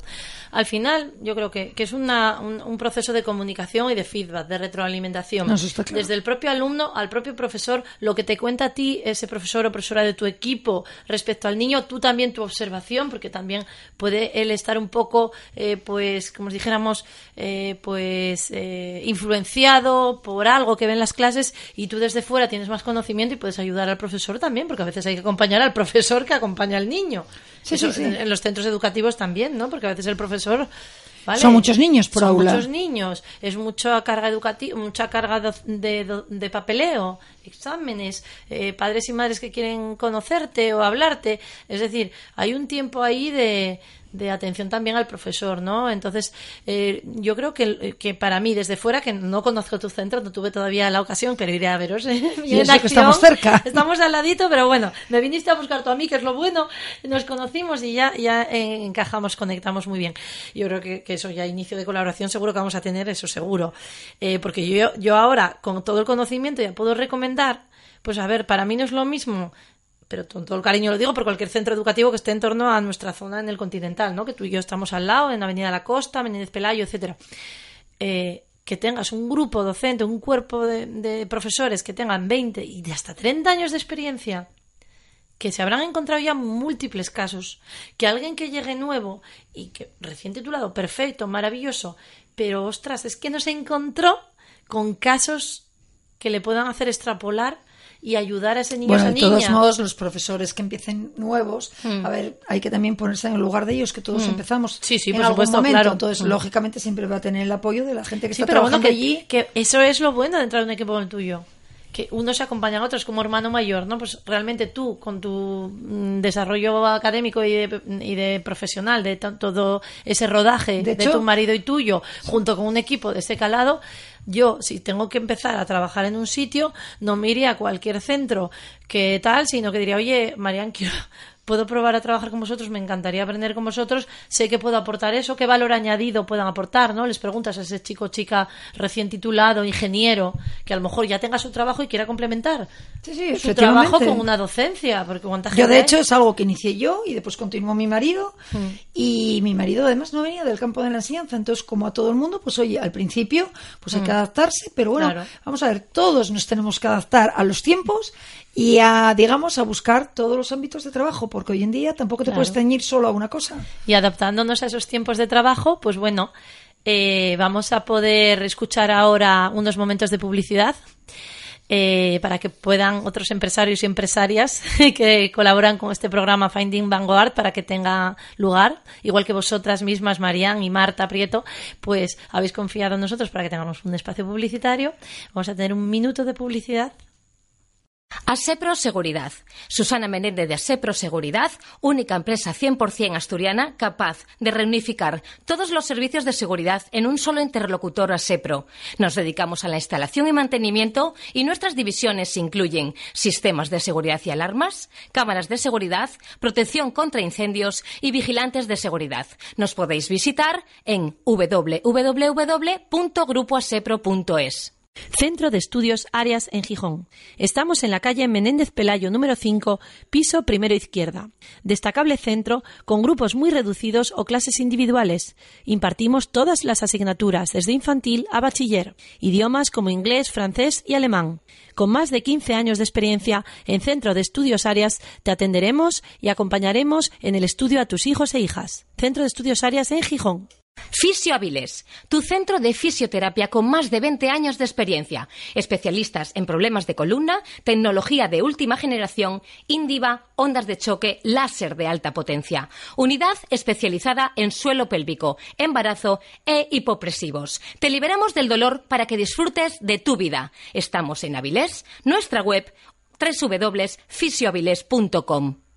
Al final, yo creo que, que es una- un, un proceso de comunicación y de feedback, de retroalimentación. No, claro. Desde el propio alumno al propio profesor, lo que te cuenta a ti ese profesor o profesora de tu equipo respecto al niño, tú también tu observación, porque también puede él estar un poco, eh, pues, como dijéramos, eh, pues, eh, influenciado por algo que ve en las clases y tú desde fuera tienes más conocimiento y puedes ayudar al profesor también, porque a veces hay que acompañar al profesor que acompaña al niño. Sí, Eso sí, sí. En, en los centros educativos también, ¿no? Porque a veces el profesor ¿vale? Son muchos niños por Son aula. muchos niños, es mucha carga educativa, mucha carga de, do- de papeleo, exámenes, eh, padres y madres que quieren conocerte o hablarte. Es decir, hay un tiempo ahí de, de atención también al profesor, ¿no? Entonces, eh, yo creo que, que para mí, desde fuera, que no conozco tu centro, no tuve todavía la ocasión, pero iré a veros. ¿eh? Y en que estamos cerca. Estamos al ladito, pero bueno, me viniste a buscar tú a mí, que es lo bueno. Nos conocimos y ya, ya eh, encajamos, conectamos muy bien. Yo creo que, que eso ya, inicio de colaboración, seguro que vamos a tener eso, seguro. Eh, porque yo, yo ahora, con todo el conocimiento, ya puedo recomendar, pues a ver, para mí no es lo mismo. Pero con todo el cariño lo digo por cualquier centro educativo que esté en torno a nuestra zona en el continental, ¿no? Que tú y yo estamos al lado, en Avenida La Costa, Menéndez Pelayo, etcétera. Eh, que tengas un grupo docente, un cuerpo de, de profesores que tengan 20 y de hasta 30 años de experiencia, que se habrán encontrado ya múltiples casos, que alguien que llegue nuevo y que recién titulado, perfecto, maravilloso, pero ostras, es que no se encontró con casos que le puedan hacer extrapolar y ayudar a ese niño Bueno, esa de todos modos, los profesores que empiecen nuevos, Mm. a ver, hay que también ponerse en el lugar de ellos, que todos empezamos Sí, sí, en por algún supuesto, momento. claro. Entonces, Mm. lógicamente, siempre va a tener el apoyo de la gente que Sí, está pero bueno, trabajando que, allí. que eso es lo bueno de entrar en un equipo como el tuyo. Que unos se acompañan a otros como hermano mayor, ¿no? Pues realmente tú, con tu mm, desarrollo académico y de, y de profesional, de to- todo ese rodaje De de, tu marido y tuyo, junto con un equipo de ese calado, yo, si tengo que empezar a trabajar en un sitio, no me iría a cualquier centro que tal, sino que diría, oye, Marian, quiero, puedo probar a trabajar con vosotros, me encantaría aprender con vosotros, sé que puedo aportar eso, qué valor añadido puedan aportar, ¿no? Les preguntas a ese chico o chica recién titulado, ingeniero, que a lo mejor ya tenga su trabajo y quiera complementar Sí, sí, su trabajo con una docencia, porque cuánta gente Yo, de hay? hecho, es algo que inicié yo y después continuó mi marido. Mm. Y mi marido, además, no venía del campo de la enseñanza. Entonces, como a todo el mundo, pues oye, al principio, pues hay que adaptarse. Pero bueno. Claro. vamos a ver, todos nos tenemos que adaptar a los tiempos y a, digamos, a buscar todos los ámbitos de trabajo. Porque hoy en día tampoco te Claro. puedes ceñir solo a una cosa. Y adaptándonos a esos tiempos de trabajo, pues bueno, eh, vamos a poder escuchar ahora unos momentos de publicidad. eh, para que puedan otros empresarios y empresarias que colaboran con este programa Finding Vanguard para que tenga lugar, igual que vosotras mismas, Marian y Marta Prieto, pues habéis confiado en nosotros para que tengamos un espacio publicitario. Vamos a tener un minuto de publicidad Asepro Seguridad. Susana Menéndez de Asepro Seguridad, única empresa 100% asturiana capaz de reunificar todos los servicios de seguridad en un solo interlocutor Asepro. Nos dedicamos a la instalación y mantenimiento y nuestras divisiones incluyen sistemas de seguridad y alarmas, cámaras de seguridad, protección contra incendios y vigilantes de seguridad. Nos podéis visitar en www.grupoasepro.es. Centro de Estudios Arias en Gijón. Estamos en la calle Menéndez Pelayo número 5, piso primero izquierda. Destacable centro con grupos muy reducidos o clases individuales. Impartimos todas las asignaturas, desde infantil a bachiller, idiomas como inglés, francés y alemán. Con más de 15 años de experiencia en Centro de Estudios Arias, te atenderemos y acompañaremos en el estudio a tus hijos e hijas. Centro de Estudios Arias en Gijón. Fisio Avilés, tu centro de fisioterapia con más de 20 años de experiencia. Especialistas en problemas de columna, tecnología de última generación, Indiva, ondas de choque, láser de alta potencia. Unidad especializada en suelo pélvico, embarazo e hipopresivos. Te liberamos del dolor para que disfrutes de tu vida. Estamos en Avilés, nuestra web www.fisioavilés.com.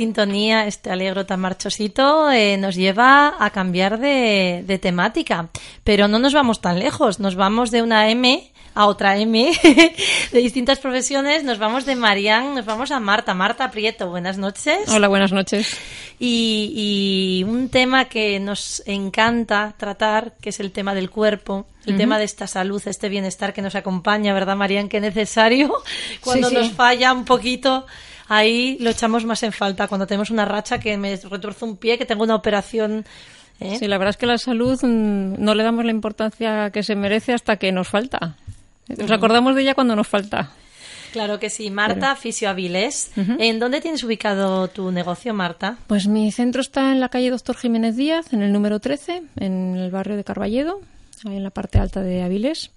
sintonía, este alegro tan marchosito, eh, nos lleva a cambiar de, de, temática. Pero no nos vamos tan lejos, nos vamos de una M a otra M de distintas profesiones, nos vamos de Marián, nos vamos a Marta. Marta Prieto, buenas noches. Hola, buenas noches. Y, y un tema que nos encanta tratar, que es el tema del cuerpo, el uh -huh. tema de esta salud, este bienestar que nos acompaña, ¿verdad, Marián? Que necesario cuando sí, sí. nos falla un poquito ahí lo echamos más en falta cuando tenemos una racha que me retuerzo un pie, que tengo una operación. ¿eh? Sí, la verdad es que la salud mm, no le damos la importancia que se merece hasta que nos falta. Nos acordamos de ella cuando nos falta. Claro que sí. Marta. Fisio Avilés. Uh -huh. ¿En dónde tienes ubicado tu negocio, Marta? Pues mi centro está en la calle Doctor Jiménez Díaz, en el número 13, en el barrio de Carballedo, ahí en la parte alta de Avilés.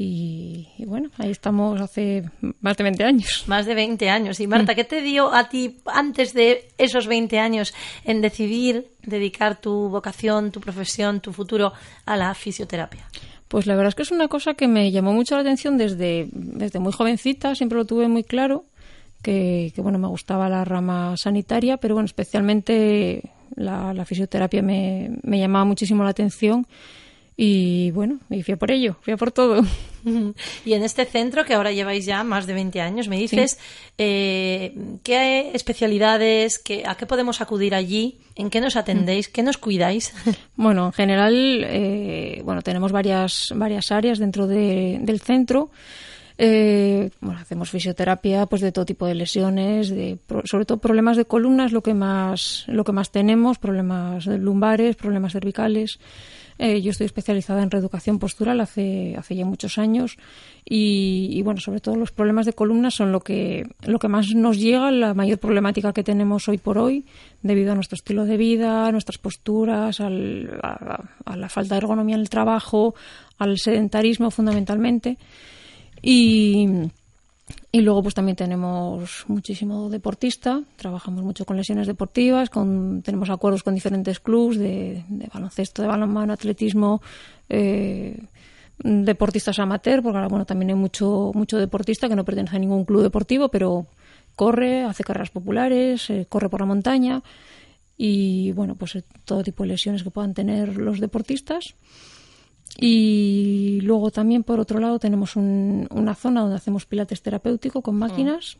Y, y, bueno, ahí estamos hace más de 20 años. Más de 20 años. Y Marta, ¿qué te dio a ti antes de esos 20 años en decidir dedicar tu vocación, tu profesión, tu futuro a la fisioterapia? Pues la verdad es que es una cosa que me llamó mucho la atención desde, desde muy jovencita, siempre lo tuve muy claro, que, que bueno, me gustaba la rama sanitaria, pero bueno, especialmente la, la fisioterapia me, me llamaba muchísimo la atención y bueno, y fui a por ello, fui a por todo. Y en este centro, que ahora lleváis ya más de 20 años, me dices, sí. eh, ¿qué especialidades, qué, a qué podemos acudir allí? ¿En qué nos atendéis? ¿Qué nos cuidáis? Bueno, en general, eh, bueno, tenemos varias, varias áreas dentro de, del centro. Eh, bueno, hacemos fisioterapia pues de todo tipo de lesiones, de, sobre todo problemas de columnas, lo que más, lo que más tenemos, problemas lumbares, problemas cervicales Eh, yo estoy especializada en reeducación postural hace, hace ya muchos años y, bueno, sobre todo los problemas de columna son lo que, lo que más nos llega, la mayor problemática que tenemos hoy por hoy debido a nuestro estilo de vida, a nuestras posturas, al, a, la falta de ergonomía en el trabajo, al sedentarismo fundamentalmente. Y, y luego pues también tenemos muchísimo deportista, trabajamos mucho con lesiones deportivas, con, tenemos acuerdos con diferentes clubes de, baloncesto, de balonmano, atletismo, eh, deportistas amateur, porque ahora bueno también hay mucho, mucho deportista que no pertenece a ningún club deportivo, pero corre, hace carreras populares, eh, corre por la montaña y bueno pues eh, todo tipo de lesiones que puedan tener los deportistas. Y luego también, por otro lado, tenemos una zona donde hacemos pilates terapéutico con máquinas.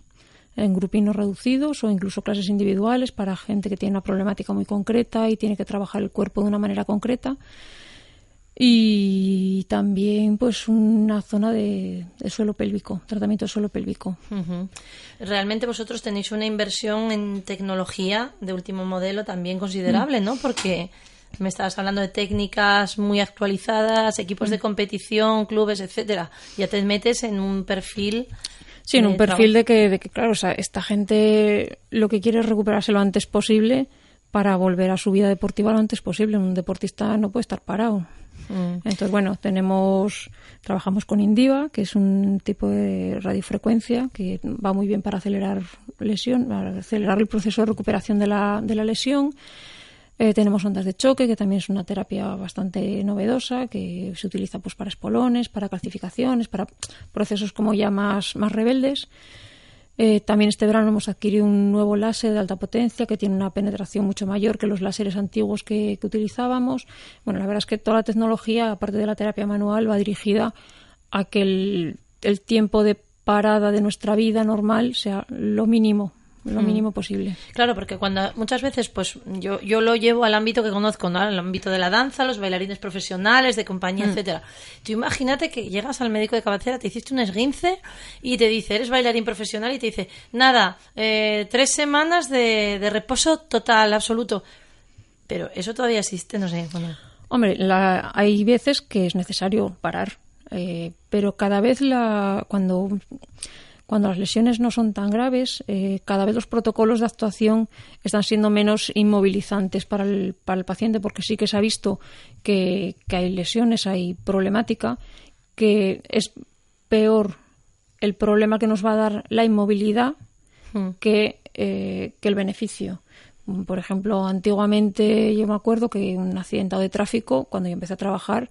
en grupinos reducidos o incluso clases individuales para gente que tiene una problemática muy concreta y tiene que trabajar el cuerpo de una manera concreta y también pues una zona de, suelo pélvico, tratamiento de suelo pélvico. Realmente vosotros tenéis una inversión en tecnología de último modelo también considerable, ¿no? Porque me estabas hablando de técnicas muy actualizadas, equipos de mm. competición, clubes, etcétera. Ya te metes en un perfil. Sí, en un perfil de que, de que, claro, o sea, esta gente lo que quiere es recuperarse lo antes posible para volver a su vida deportiva lo antes posible. Un deportista no puede estar parado. Mm. Entonces, bueno, tenemos, trabajamos con Indiva, que es un tipo de radiofrecuencia que va muy bien para acelerar lesión, para acelerar el proceso de recuperación de la, de la lesión. Eh, tenemos ondas de choque, que también es una terapia bastante novedosa, que se utiliza pues para espolones, para calcificaciones, para procesos como ya más, más rebeldes. Eh, también este verano hemos adquirido un nuevo láser de alta potencia que tiene una penetración mucho mayor que los láseres antiguos que, utilizábamos. Bueno, la verdad es que toda la tecnología, aparte de la terapia manual, va dirigida a que el tiempo de parada de nuestra vida normal sea lo mínimo lo mm. mínimo posible. Claro, porque cuando muchas veces, pues yo, yo lo llevo al ámbito que conozco, ¿no? Al ámbito de la danza, los bailarines profesionales, de compañía, mm. etcétera. Tú imagínate que llegas al médico de cabecera, te hiciste un esguince y te dice, eres bailarín profesional y te dice, nada, eh, tres semanas de, de, reposo total, absoluto. Pero eso todavía existe, no sé. Hombre, hay veces que es necesario parar, eh, pero cada vez la, cuando cuando las lesiones no son tan graves, eh, cada vez los protocolos de actuación están siendo menos inmovilizantes para el, para el paciente, porque sí que se ha visto que, hay lesiones, hay problemática, que es peor el problema que nos va a dar la inmovilidad hmm. que, eh, que el beneficio. Por ejemplo, antiguamente yo me acuerdo que un accidentado de tráfico, cuando yo empecé a trabajar,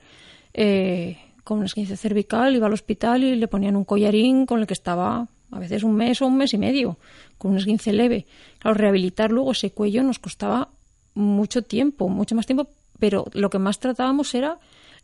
eh, con un esguince cervical, iba al hospital y le ponían un collarín con el que estaba a veces un mes o un mes y medio, con un esguince leve. Claro, rehabilitar luego ese cuello nos costaba mucho tiempo, mucho más tiempo, pero lo que más tratábamos era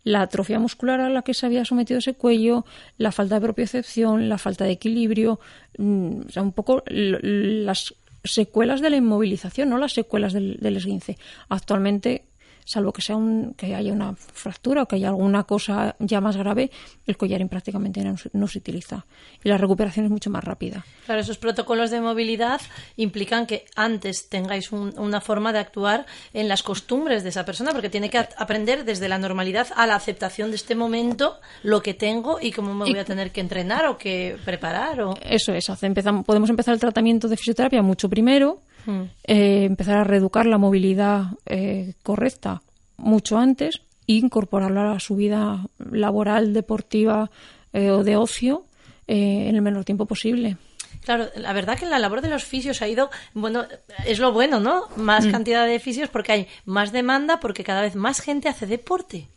la atrofia muscular a la que se había sometido ese cuello, la falta de propiocepción, la falta de equilibrio, mm, o sea, un poco las secuelas de la inmovilización, no las secuelas del, del esguince. Actualmente salvo que sea un, que haya una fractura o que haya alguna cosa ya más grave, el collarín prácticamente no, se utiliza y la recuperación es mucho más rápida. Claro, esos protocolos de movilidad implican que antes tengáis una forma de actuar en las costumbres de esa persona, porque tiene que aprender desde la normalidad a la aceptación de este momento, lo que tengo y cómo me voy a tener que entrenar o que preparar. O... Eso es, empezamos, podemos empezar el tratamiento de fisioterapia mucho primero Hmm. Eh, empezar a reeducar la movilidad eh, correcta mucho antes e incorporarla a su vida laboral, deportiva eh, o de ocio en el menor tiempo posible. Claro, la verdad que la labor de los fisios ha ido, bueno, es lo bueno, ¿no? Más hmm. cantidad de fisios porque hay más demanda, porque cada vez más gente hace deporte.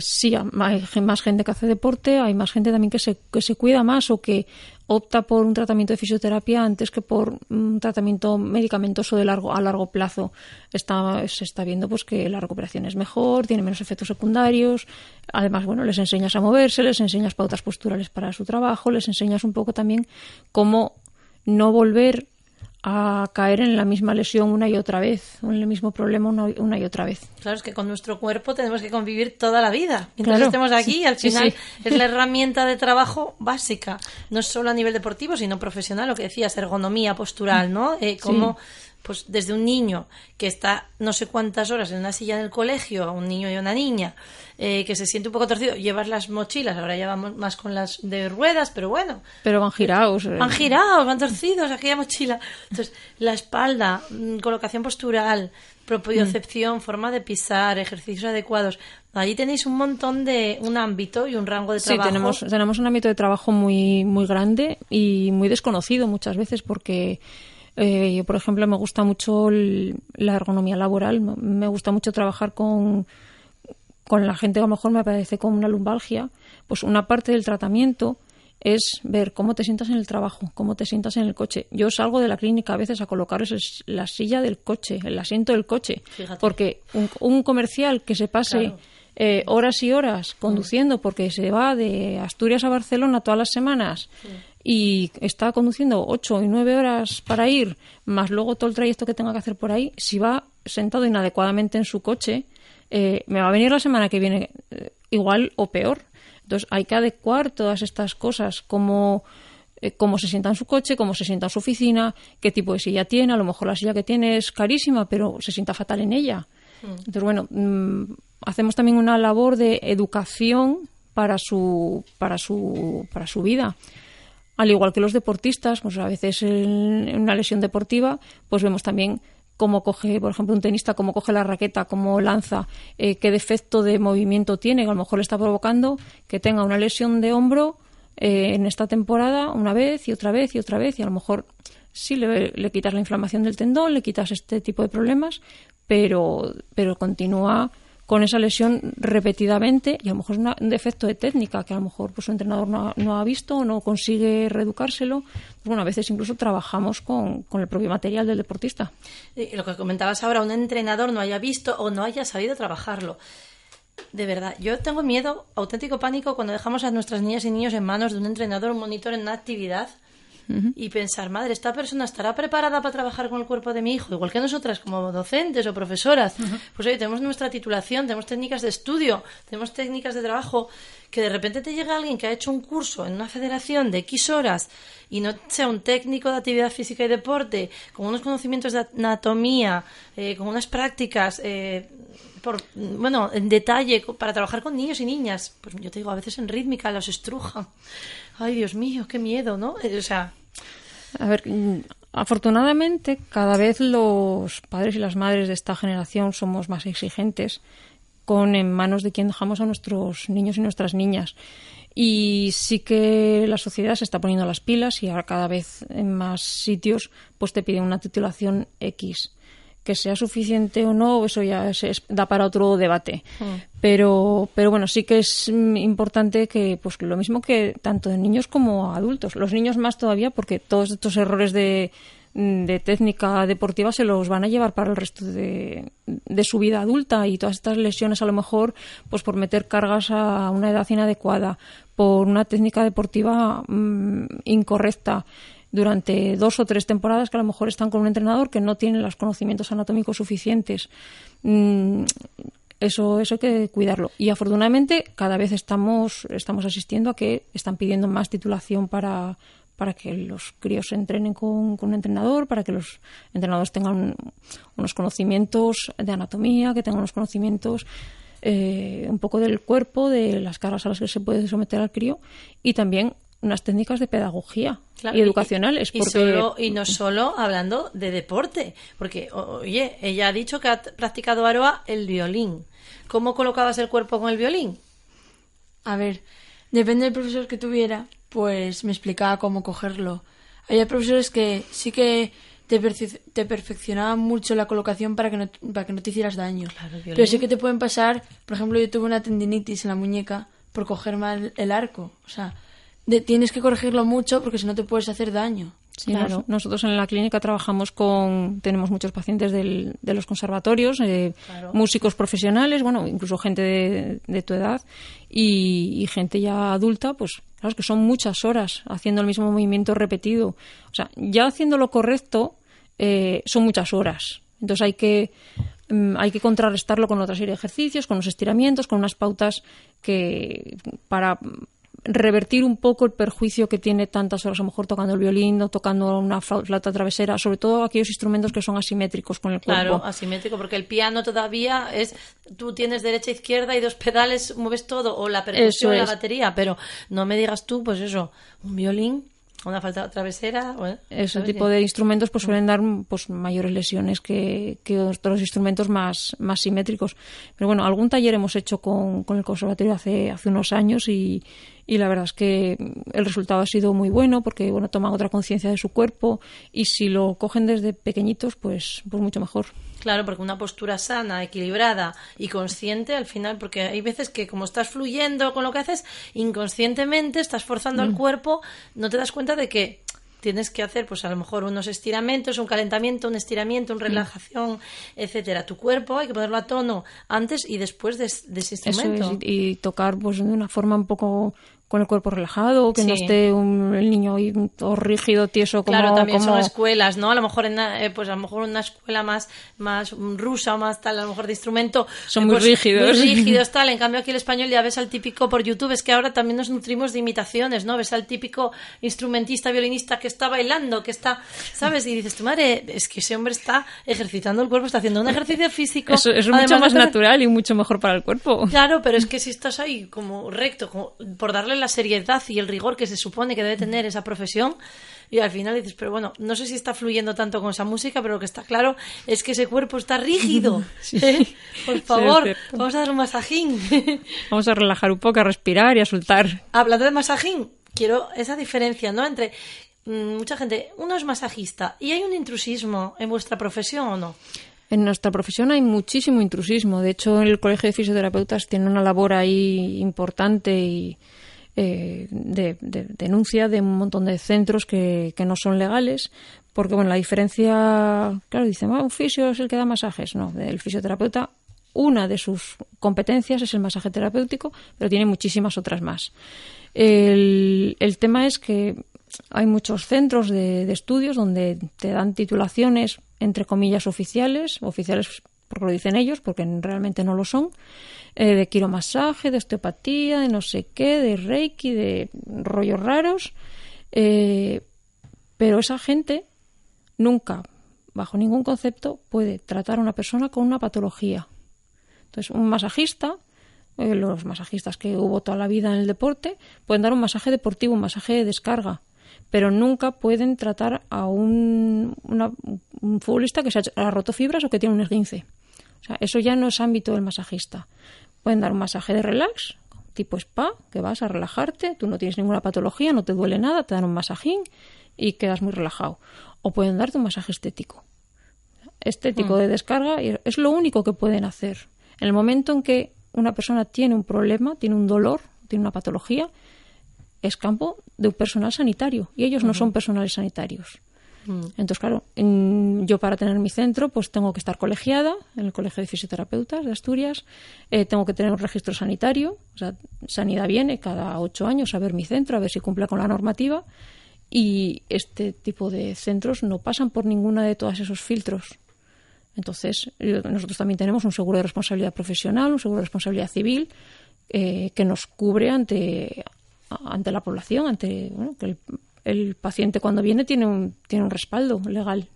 sí, hay más gente que hace deporte, hay más gente también que se, que se cuida más o que opta por un tratamiento de fisioterapia antes que por un tratamiento medicamentoso de largo, a largo plazo. Está, se está viendo pues que la recuperación es mejor, tiene menos efectos secundarios. Además, bueno, les enseñas a moverse, les enseñas pautas posturales para su trabajo, les enseñas un poco también cómo no volver a caer en la misma lesión una y otra vez, en el mismo problema una, y otra vez. Claro, es que con nuestro cuerpo tenemos que convivir toda la vida. Mientras estemos aquí, al final es la herramienta de trabajo básica, no solo a nivel deportivo, sino profesional, lo que decías, ergonomía postural, ¿no? Eh, cómo pues desde un niño que está no sé cuántas horas en una silla en el colegio, a un niño y una niña, eh, que se siente un poco torcido, llevas las mochilas, ahora ya vamos más con las de ruedas, pero bueno. Pero van girados. eh. Van girados, van torcidos, aquella mochila. Entonces, la espalda, mm, colocación postural, propiocepción, forma de pisar, ejercicios adecuados. Allí tenéis un montón de, un ámbito y un rango de Sí, trabajo. tenemos, tenemos un ámbito de trabajo muy, muy grande y muy desconocido muchas veces porque eh, yo, por ejemplo, me gusta mucho el- la ergonomía laboral, me- gusta mucho trabajar con, con la gente que a lo mejor me aparece con una lumbalgia. Pues una parte del tratamiento es ver cómo te sientas en el trabajo, cómo te sientas en el coche. Yo salgo de la clínica a veces a colocarles la silla del coche, el asiento del coche, Fíjate. porque un, un comercial que se pase Claro. eh, horas y horas conduciendo porque se va de Asturias a Barcelona todas las semanas y está conduciendo ocho y nueve horas para ir, más luego todo el trayecto que tenga que hacer por ahí, si va sentado inadecuadamente en su coche, eh, me va a venir la semana que viene eh, igual o peor. Entonces hay que adecuar todas estas cosas, como eh, cómo se sienta en su coche, cómo se sienta en su oficina, qué tipo de silla tiene. A lo mejor la silla que tiene es carísima, pero se sienta fatal en ella. Entonces, bueno, mm, hacemos también una labor de educación para su, para su, para su vida. Al igual que los deportistas, pues a veces una lesión deportiva, pues vemos también cómo coge, por ejemplo, un tenista, cómo coge la raqueta, cómo lanza, eh, qué defecto de movimiento tiene, que a lo mejor le está provocando que tenga una lesión de hombro eh, en esta temporada una vez y otra vez y otra vez, y a lo mejor sí le, le quitas la inflamación del tendón, le quitas este tipo de problemas, pero, pero continúa con esa lesión repetidamente y a lo mejor es una- un defecto de técnica que a lo mejor pues, su entrenador no ha, visto o no consigue reeducárselo. Pues, bueno, a veces incluso trabajamos con, con el propio material del deportista. Lo que comentabas ahora, un entrenador no haya visto o no haya sabido trabajarlo. De verdad, yo tengo miedo, auténtico pánico, cuando dejamos a nuestras niñas y niños en manos de un entrenador, un monitor en una actividad y pensar, madre, esta persona estará preparada para trabajar con el cuerpo de mi hijo, igual que nosotras como docentes o profesoras. Pues oye, tenemos nuestra titulación, tenemos técnicas de estudio, tenemos técnicas de trabajo, que de repente te llega alguien que ha hecho un curso en una federación de X horas y no sea un técnico de actividad física y deporte, con unos conocimientos de anatomía, eh, con unas prácticas, eh, por, bueno, en detalle, para trabajar con niños y niñas. Pues yo te digo, a veces en rítmica los estrujan. Ay, Dios mío, qué miedo, ¿no? Eh, O sea, A ver, mm, afortunadamente cada vez los padres y las madres de esta generación somos más exigentes con en manos de quien dejamos a nuestros niños y nuestras niñas. Y sí que la sociedad se está poniendo las pilas y ahora cada vez en más sitios pues te piden una titulación X. Que sea suficiente o no, eso ya es- da para otro debate. Pero, pero bueno, sí que es importante que, pues lo mismo que tanto de niños como adultos. Los niños más todavía, porque todos estos errores de, de técnica deportiva se los van a llevar para el resto de, de su vida adulta y todas estas lesiones a lo mejor, pues por meter cargas a una edad inadecuada, por una técnica deportiva mm, incorrecta durante dos o tres temporadas que a lo mejor están con un entrenador que no tiene los conocimientos anatómicos suficientes. Mm, eso, eso hay que cuidarlo. Y afortunadamente cada vez estamos, estamos asistiendo a que están pidiendo más titulación para, para que los críos se entrenen con, con un entrenador, para que los entrenadores tengan unos conocimientos de anatomía, que tengan unos conocimientos eh, un poco del cuerpo, de las cargas a las que se puede someter al crío y también unas técnicas de pedagogía Claro, y educacionales. Y, porque solo- y no solo hablando de deporte, porque, oye, ella ha dicho que ha practicado Aroa el violín. ¿Cómo colocabas el cuerpo con el violín? A ver, depende del profesor que tuviera, pues me explicaba cómo cogerlo. Había profesores que sí que te, te perfeccionaban mucho la colocación para que no, para que no te hicieras daño. Claro. Pero sí que te pueden pasar, por ejemplo, yo tuve una tendinitis en la muñeca por coger mal el arco. O sea, de- tienes que corregirlo mucho porque si no te puedes hacer daño. Sí, Claro. nos- nosotros en la clínica trabajamos con, tenemos muchos pacientes del- de los conservatorios, eh, músicos profesionales, bueno, incluso gente de, de tu edad y, y gente ya adulta, pues claro, es que son muchas horas haciendo el mismo movimiento repetido. O sea, ya haciendo lo correcto eh, son muchas horas. Entonces hay que mm, hay que contrarrestarlo con otra serie de ejercicios, con los estiramientos, con unas pautas que para revertir un poco el perjuicio que tiene tantas horas a lo mejor tocando el violín o tocando una flauta travesera, sobre todo aquellos instrumentos que son asimétricos con el cuerpo. Claro, asimétrico, porque el piano todavía es, tú tienes derecha, izquierda y dos pedales, mueves todo, o la percusión, la batería, pero no me digas tú, pues eso, un violín una falta travesera. Ese tipo de instrumentos pues suelen dar pues mayores lesiones que, que otros instrumentos más, más simétricos. Pero bueno, algún taller hemos hecho con, con el conservatorio hace, hace unos años y, y la verdad es que el resultado ha sido muy bueno porque bueno toman otra conciencia de su cuerpo y si lo cogen desde pequeñitos pues pues mucho mejor claro porque una postura sana equilibrada y consciente al final porque hay veces que como estás fluyendo con lo que haces inconscientemente estás forzando al mm. cuerpo no te das cuenta de que tienes que hacer pues a lo mejor unos estiramientos, un calentamiento, un estiramiento, una mm. relajación, etcétera. Tu cuerpo hay que ponerlo a tono antes y después de, ese instrumento. y tocar pues de una forma un poco con el cuerpo relajado, que no esté el niño ahí todo rígido, tieso como Claro, también son escuelas, ¿no? A lo mejor en eh, pues a lo mejor una escuela más más rusa o más tal, a lo mejor de instrumento son muy pues, rígidos. Muy rígidos tal, en cambio aquí el español ya ves al típico por YouTube, es que ahora también nos nutrimos de imitaciones, ¿no? Ves al típico instrumentista, violinista que está bailando, que está, ¿sabes? Y dices, "Tu madre, es que ese hombre está ejercitando el cuerpo, está haciendo un ejercicio físico." Eso es mucho más natural y mucho mejor para el cuerpo. Claro, pero es que si estás ahí como recto, como por darle la seriedad y el rigor que se supone que debe tener esa profesión. Y al final dices, pero bueno, no sé si está fluyendo tanto con esa música, pero lo que está claro es que ese cuerpo está rígido. ¿eh? Por favor, vamos a dar un masajín. vamos a relajar un poco, a respirar y a soltar. Hablando de masajín, quiero esa diferencia, ¿no? Entre mm, mucha gente, uno es masajista y hay un intrusismo en vuestra profesión o no. En nuestra profesión hay muchísimo intrusismo. De hecho, el Colegio de Fisioterapeutas tiene una labor ahí importante y, eh, de, denuncia de un montón de centros que, no son legales, porque bueno, la diferencia, claro, dicen, un fisio es el que da masajes, no, el fisioterapeuta, una de sus competencias es el masaje terapéutico, pero tiene muchísimas otras más. El, tema es que hay muchos centros de, de estudios donde te dan titulaciones, entre comillas, oficiales, oficiales porque lo dicen ellos, porque realmente no lo son, eh, de quiromasaje, de osteopatía, de no sé qué, de reiki, de rollos raros, eh, pero esa gente nunca, bajo ningún concepto, puede tratar a una persona con una patología. Entonces, un masajista, eh, los masajistas que hubo toda la vida en el deporte, pueden dar un masaje deportivo, un masaje de descarga, pero nunca pueden tratar a un, un futbolista que se ha roto fibras o que tiene un esguince. O sea, eso ya no es ámbito del masajista. Pueden dar un masaje de relax, tipo spa, que vas a relajarte, tú no tienes ninguna patología, no te duele nada, te dan un masajín y quedas muy relajado. O pueden darte un masaje estético. Estético mm. de descarga y es lo único que pueden hacer. En el momento en que una persona tiene un problema, tiene un dolor, tiene una patología, es campo de un personal sanitario y ellos no son personales sanitarios. Mm. Entonces, claro, yo para tener mi centro, pues tengo que estar colegiada en el Colegio de Fisioterapeutas de Asturias, eh, tengo que tener un registro sanitario, o sea, Sanidad viene cada ocho años a ver mi centro, a ver si cumple con la normativa, y este tipo de centros no pasan por ninguna de todos esos filtros. Entonces, nosotros también tenemos un seguro de responsabilidad profesional, un seguro de responsabilidad civil, eh, que nos cubre ante, ante la población, ante que el el paciente cuando viene tiene un, tiene un respaldo legal.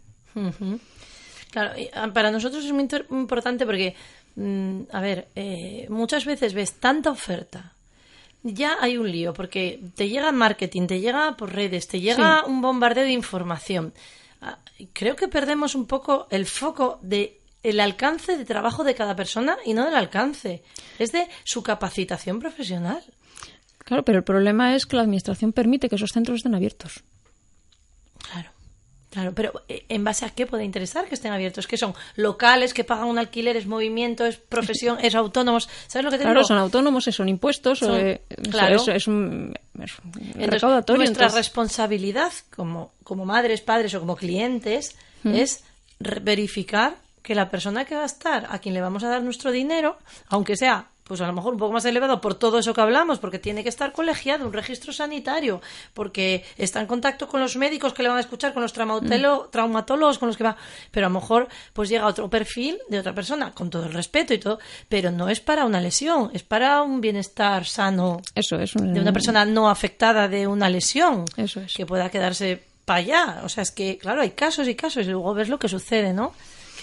Claro, ah, para nosotros es muy importante porque, mm, a ver, eh, muchas veces ves tanta oferta. Ya hay un lío porque te llega marketing, te llega por redes, te llega un bombardeo de información. Ah, creo que perdemos un poco el foco de el alcance de trabajo de cada persona y no del alcance, es de su capacitación profesional. Claro, pero el problema es que la Administración permite que esos centros estén abiertos. Claro. Claro, pero eh, ¿en base a qué puede interesar que estén abiertos? ¿Que son locales, que pagan un alquiler, es movimiento, es profesión, es autónomos? ¿Sabes lo que te claro, son autónomos, son impuestos, eh, claro. es, un, recaudatorio. Nuestra responsabilidad como, como madres, padres o como clientes es verificar que la persona que va a estar, a quien le vamos a dar nuestro dinero, aunque sea pues a lo mejor un poco más elevado por todo eso que hablamos, porque tiene que estar colegiado, un registro sanitario, porque está en contacto con los médicos que le van a escuchar, con los Mm. traumatólogos, con los que va, pero a lo mejor pues llega otro perfil de otra persona, con todo el respeto y todo, pero no es para una lesión, es para un bienestar sano Eso es. de una persona no afectada de una lesión, Eso es. que pueda quedarse para allá. O sea, es que, claro, hay casos y casos y luego ves lo que sucede, ¿no?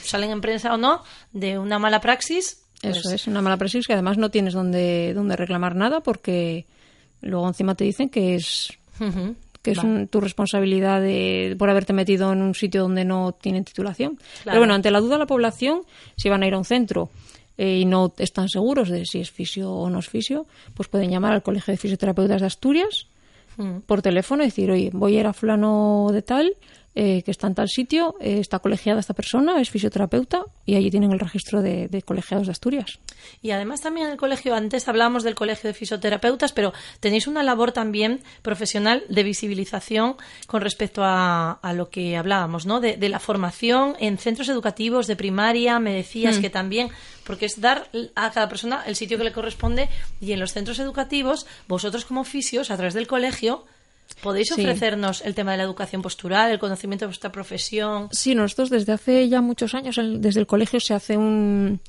Que salen en prensa o no de una mala praxis. Eso pues, es, una mala praxis que además no tienes donde, donde reclamar nada porque luego encima te dicen que es que es un- tu responsabilidad de, por haberte metido en un sitio donde no tienen titulación. Pero bueno, ante la duda la población, si van a ir a un centro eh, y no están seguros de si es fisio o no es fisio, pues pueden llamar al Colegio de Fisioterapeutas de Asturias por teléfono y decir, oye, voy a ir a fulano de tal, eh, que está en tal sitio, eh, está colegiada esta persona, es fisioterapeuta, y allí tienen el registro de, de colegiados de Asturias. Y además también en el colegio, antes hablábamos del colegio de fisioterapeutas, pero tenéis una labor también profesional de visibilización con respecto a, a lo que hablábamos, ¿no? De, de la formación en centros educativos de primaria, me decías que también, porque es dar a cada persona el sitio que le corresponde y en los centros educativos, vosotros como fisios, a través del colegio, podéis Sí. ofrecernos el tema de la educación postural, el conocimiento de vuestra profesión. Sí, nosotros desde hace ya muchos años, el- desde el colegio se hace un...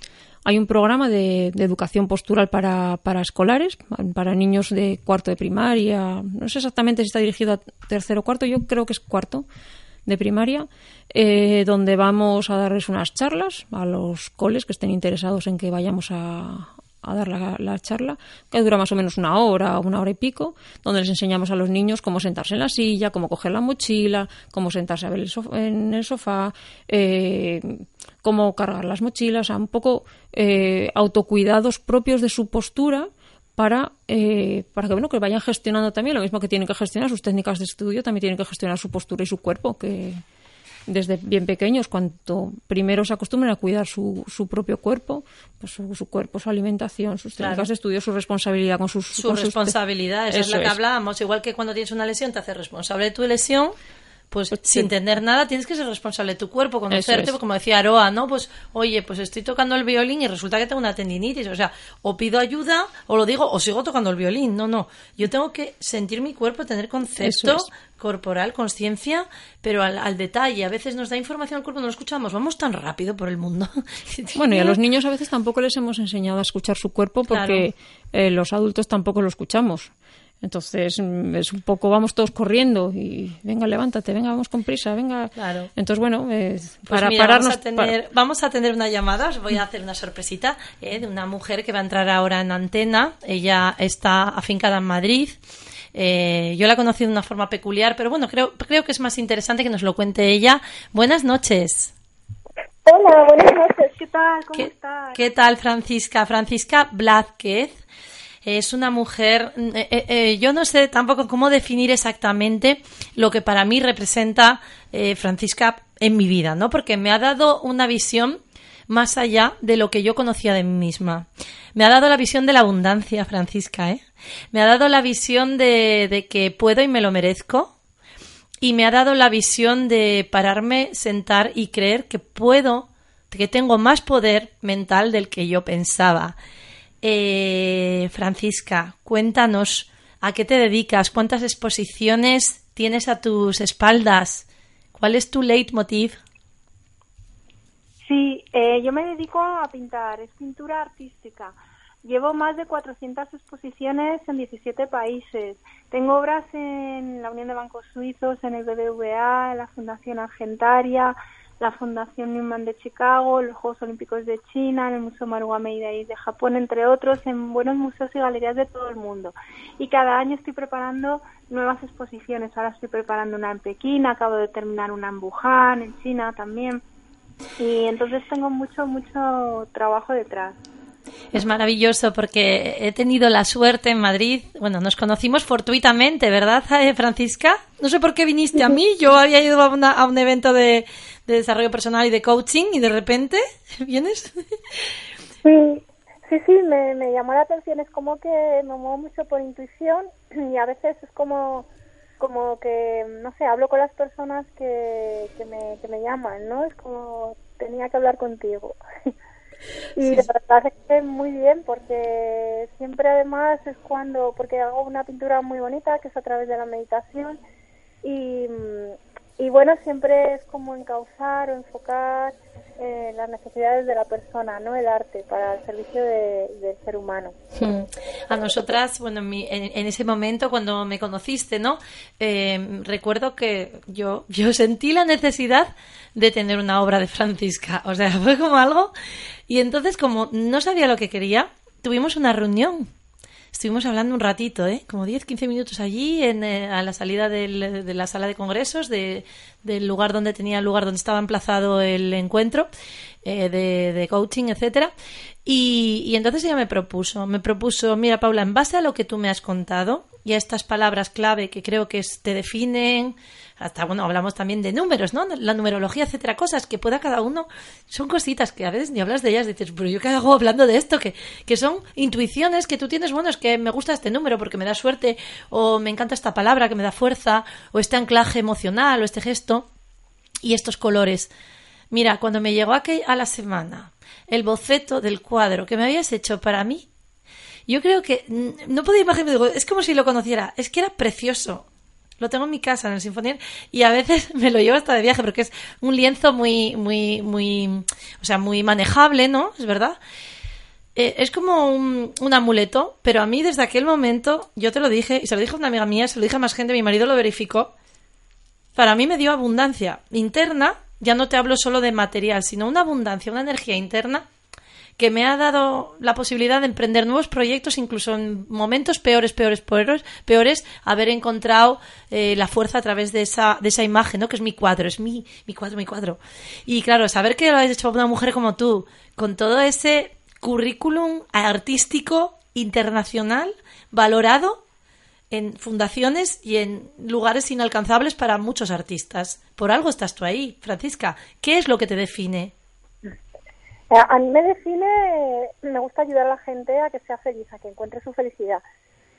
Hay un programa de, de educación postural para, para escolares, para niños de cuarto de primaria. No sé exactamente si está dirigido a tercero o cuarto, yo creo que es cuarto de primaria, eh, donde vamos a darles unas charlas a los coles que estén interesados en que vayamos a, a dar la, la charla, que dura más o menos una hora, una hora y pico, donde les enseñamos a los niños cómo sentarse en la silla, cómo coger la mochila, cómo sentarse a ver el sof- en el sofá, eh, cómo cargar las mochilas, o sea, un poco eh, autocuidados propios de su postura para, eh, para que bueno que vayan gestionando también lo mismo que tienen que gestionar sus técnicas de estudio, también tienen que gestionar su postura y su cuerpo, que desde bien pequeños, cuanto primero se acostumbren a cuidar su, su propio cuerpo, pues su, su cuerpo, su alimentación, sus Claro. técnicas de estudio, su responsabilidad con sus su con sus responsabilidad, esa es la que hablábamos. Igual que cuando tienes una lesión te haces responsable de tu lesión, pues sin tener nada tienes que ser responsable de tu cuerpo, conocerte, es. como decía Aroa, ¿no? Pues oye, pues estoy tocando el violín y resulta que tengo una tendinitis, o sea, o pido ayuda o lo digo o sigo tocando el violín, no, no. Yo tengo que sentir mi cuerpo, tener concepto es. corporal, conciencia, pero al, al detalle. A veces nos da información al cuerpo, no lo escuchamos, vamos tan rápido por el mundo. Bueno, y a los niños a veces tampoco les hemos enseñado a escuchar su cuerpo porque eh, los adultos tampoco lo escuchamos. Entonces, mm, es un poco, vamos todos corriendo y venga, levántate, venga, vamos con prisa, venga. Claro. Entonces, bueno, eh, Pues para mira, pararnos. vamos a, tener, vamos a tener una llamada, os voy a hacer una sorpresita eh, de una mujer que va a entrar ahora en antena. Ella está afincada en Madrid. Eh, yo la conocí de una forma peculiar, pero bueno, creo, creo que es más interesante que nos lo cuente ella. Buenas noches. Hola, buenas noches. ¿Qué tal? ¿Cómo ¿Qué, estás? qué tal, Francisca? Francisca Blázquez es una mujer. eh, eh, eh, yo no sé tampoco cómo definir exactamente lo que para mí representa eh, Francisca en mi vida, ¿no? Porque me ha dado una visión más allá de lo que yo conocía de mí misma. Me ha dado la visión de la abundancia, Francisca, ¿eh? Me ha dado la visión de que puedo y me lo merezco, y me ha dado la visión de pararme, sentar y creer que puedo, que tengo más poder mental del que yo pensaba. Eh, Francisca, cuéntanos a qué te dedicas, cuántas exposiciones tienes a tus espaldas, cuál es tu leitmotiv. Sí, eh, yo me dedico a pintar, es pintura artística. Llevo más de 400 exposiciones en 17 países. Tengo obras en la Unión de Bancos Suizos, en el BBVA, en la Fundación Argentaria, la Fundación Newman de Chicago, los Juegos Olímpicos de China, el Museo Maruwa Meidai de Japón, entre otros, en buenos museos y galerías de todo el mundo. Y cada año estoy preparando nuevas exposiciones. Ahora estoy preparando una en Pekín, acabo de terminar una en Wuhan, en China también. Y entonces tengo mucho, mucho trabajo detrás. Es maravilloso porque he tenido la suerte en Madrid. Bueno, nos conocimos fortuitamente, ¿verdad, eh, Francisca? No sé por qué viniste a mí. Yo había ido a, una- a un evento de, de desarrollo personal y de coaching y de repente vienes. Sí, sí, sí, me, me llamó la atención. Es como que me muevo mucho por intuición y a veces es como, como que, no sé, hablo con las personas que, que, me, que me llaman, ¿no? Es como tenía que hablar contigo. Y la verdad es que muy bien, porque siempre además es cuando, porque hago una pintura muy bonita, que es a través de la meditación, y, y bueno, siempre es como encauzar o enfocar eh, las necesidades de la persona, no el arte, para el servicio del ser humano. Hmm. A nosotras, bueno, en, ese momento cuando me conociste, ¿no? Eh, recuerdo que yo, yo sentí la necesidad de tener una obra de Francisca, o sea, fue como algo, y entonces como no sabía lo que quería, tuvimos una reunión Estuvimos hablando un ratito, ¿eh? como 10, 15 minutos allí, en, eh, a la salida de la sala de congresos, de, del lugar donde tenía lugar donde estaba emplazado el encuentro eh, de, de, coaching, etcétera. Y, y entonces ella me propuso, me propuso, mira Paula, en base a lo que tú me has contado y a estas palabras clave que creo que te definen, hasta bueno, hablamos también de números, ¿no? La numerología, etcétera, cosas que pueda cada uno, son cositas que a veces ni hablas de ellas, dices, pero yo qué hago hablando de esto, que, que son intuiciones que tú tienes, bueno, es que me gusta este número porque me da suerte, o me encanta esta palabra que me da fuerza, o este anclaje emocional, o este gesto, y estos colores. Mira, cuando me llegó aquel, a la semana el boceto del cuadro que me habías hecho para mí, yo creo que no podía imaginar, es como si lo conociera, es que era precioso. Lo tengo en mi casa, en el Sinfonía, y a veces me lo llevo hasta de viaje, porque es un lienzo muy, muy, muy, o sea, muy manejable, ¿no? Es verdad. Eh, es como un, un, amuleto, pero a mí desde aquel momento, yo te lo dije, y se lo dije a una amiga mía, se lo dije a más gente, mi marido lo verificó, para mí me dio abundancia interna, ya no te hablo solo de material, sino una abundancia, una energía interna que me ha dado la posibilidad de emprender nuevos proyectos, incluso en momentos peores, peores, peores, peores haber encontrado eh, la fuerza a través de esa, de esa imagen, ¿no? Que es mi cuadro, es mi, mi cuadro, mi cuadro. Y claro, saber que lo has hecho una mujer como tú, con todo ese currículum artístico internacional, valorado en fundaciones y en lugares inalcanzables para muchos artistas. Por algo estás tú ahí, Francisca. ¿Qué es lo que te define? Eh, a mí me define, me gusta ayudar a la gente a que sea feliz, a que encuentre su felicidad.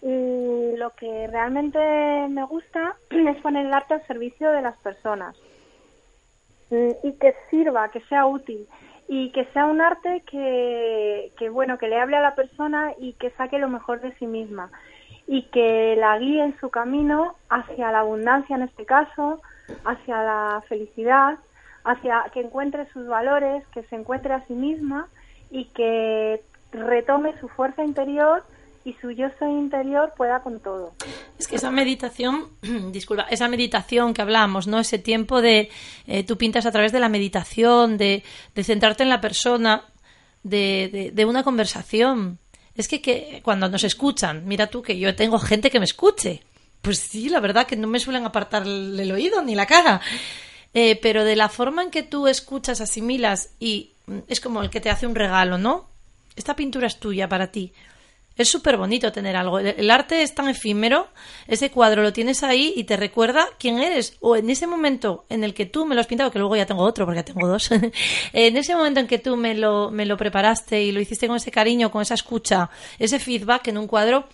Y lo que realmente me gusta es poner el arte al servicio de las personas. Mm, y que sirva, que sea útil. Y que sea un arte que, que bueno, que le hable a la persona y que saque lo mejor de sí misma. Y que la guíe en su camino hacia la abundancia en este caso, hacia la felicidad hacia que encuentre sus valores, que se encuentre a sí misma y que retome su fuerza interior y su yo soy interior pueda con todo. Es que esa meditación, disculpa, esa meditación que hablamos, ¿no? Ese tiempo de eh, tú pintas a través de la meditación, de, de centrarte en la persona, de, de, de una conversación. Es que, que cuando nos escuchan, mira tú que yo tengo gente que me escuche. Pues sí, la verdad que no me suelen apartar el oído ni la cara. Eh, pero de la forma en que tú escuchas, asimilas y mm, es como el que te hace un regalo, ¿no? Esta pintura es tuya para ti. Es súper bonito tener algo. El, arte es tan efímero, ese cuadro lo tienes ahí y te recuerda quién eres. O en ese momento en el que tú me lo has pintado, que luego ya tengo otro porque ya tengo dos, en ese momento en que tú me lo, me lo preparaste y lo hiciste con ese cariño, con esa escucha, ese feedback en un cuadro,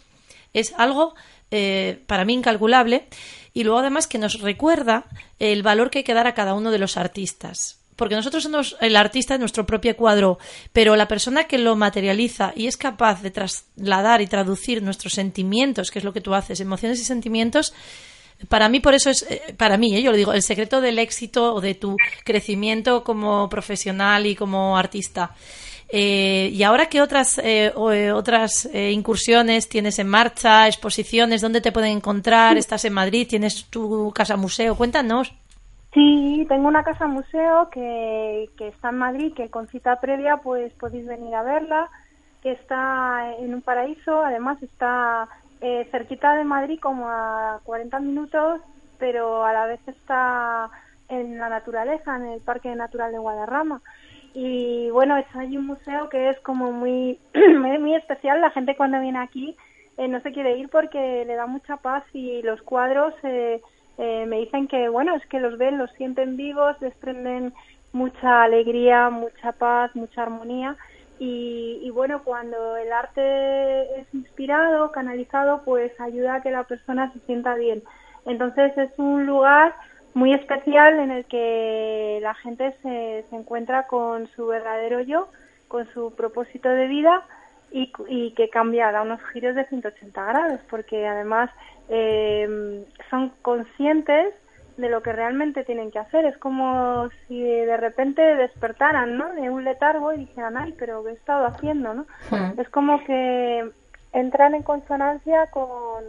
es algo eh, para mí incalculable y luego además que nos recuerda el valor que hay que dar a cada uno de los artistas. Porque nosotros somos el artista de nuestro propio cuadro, pero la persona que lo materializa y es capaz de trasladar y traducir nuestros sentimientos, que es lo que tú haces, emociones y sentimientos, para mí por eso es eh, para mí ¿eh? yo lo digo el secreto del éxito o de tu crecimiento como profesional y como artista eh, ¿Y ahora qué otras, eh, eh, otras incursiones tienes en marcha, exposiciones? ¿Dónde te pueden encontrar? ¿Estás en Madrid? ¿Tienes tu casa museo? Cuéntanos. Sí, tengo una casa museo que, que está en Madrid, que con cita previa pues podéis venir a verla, que está en un paraíso, además está cerquita de Madrid como a 40 minutos, pero a la vez está en la naturaleza, en el Parque Natural de Guadarrama y bueno, es hay un museo que es como muy, muy especial. La gente cuando viene aquí eh, no se quiere ir porque le da mucha paz y los cuadros eh, eh, me dicen que, bueno, es que los ven, los sienten vivos, desprenden mucha alegría, mucha paz, mucha armonía. Y, y, bueno, cuando el arte es inspirado, canalizado, pues ayuda a que la persona se sienta bien. Entonces es un lugar muy especial en el que la gente se, se encuentra con su verdadero yo con su propósito de vida y, y que cambia, da unos giros de 180 grados, porque además eh, son conscientes de lo que realmente tienen que hacer. Es como si de repente despertaran, ¿no? De un letargo y dijeran, ay, pero ¿qué he estado haciendo, no? Es como que entran en consonancia con,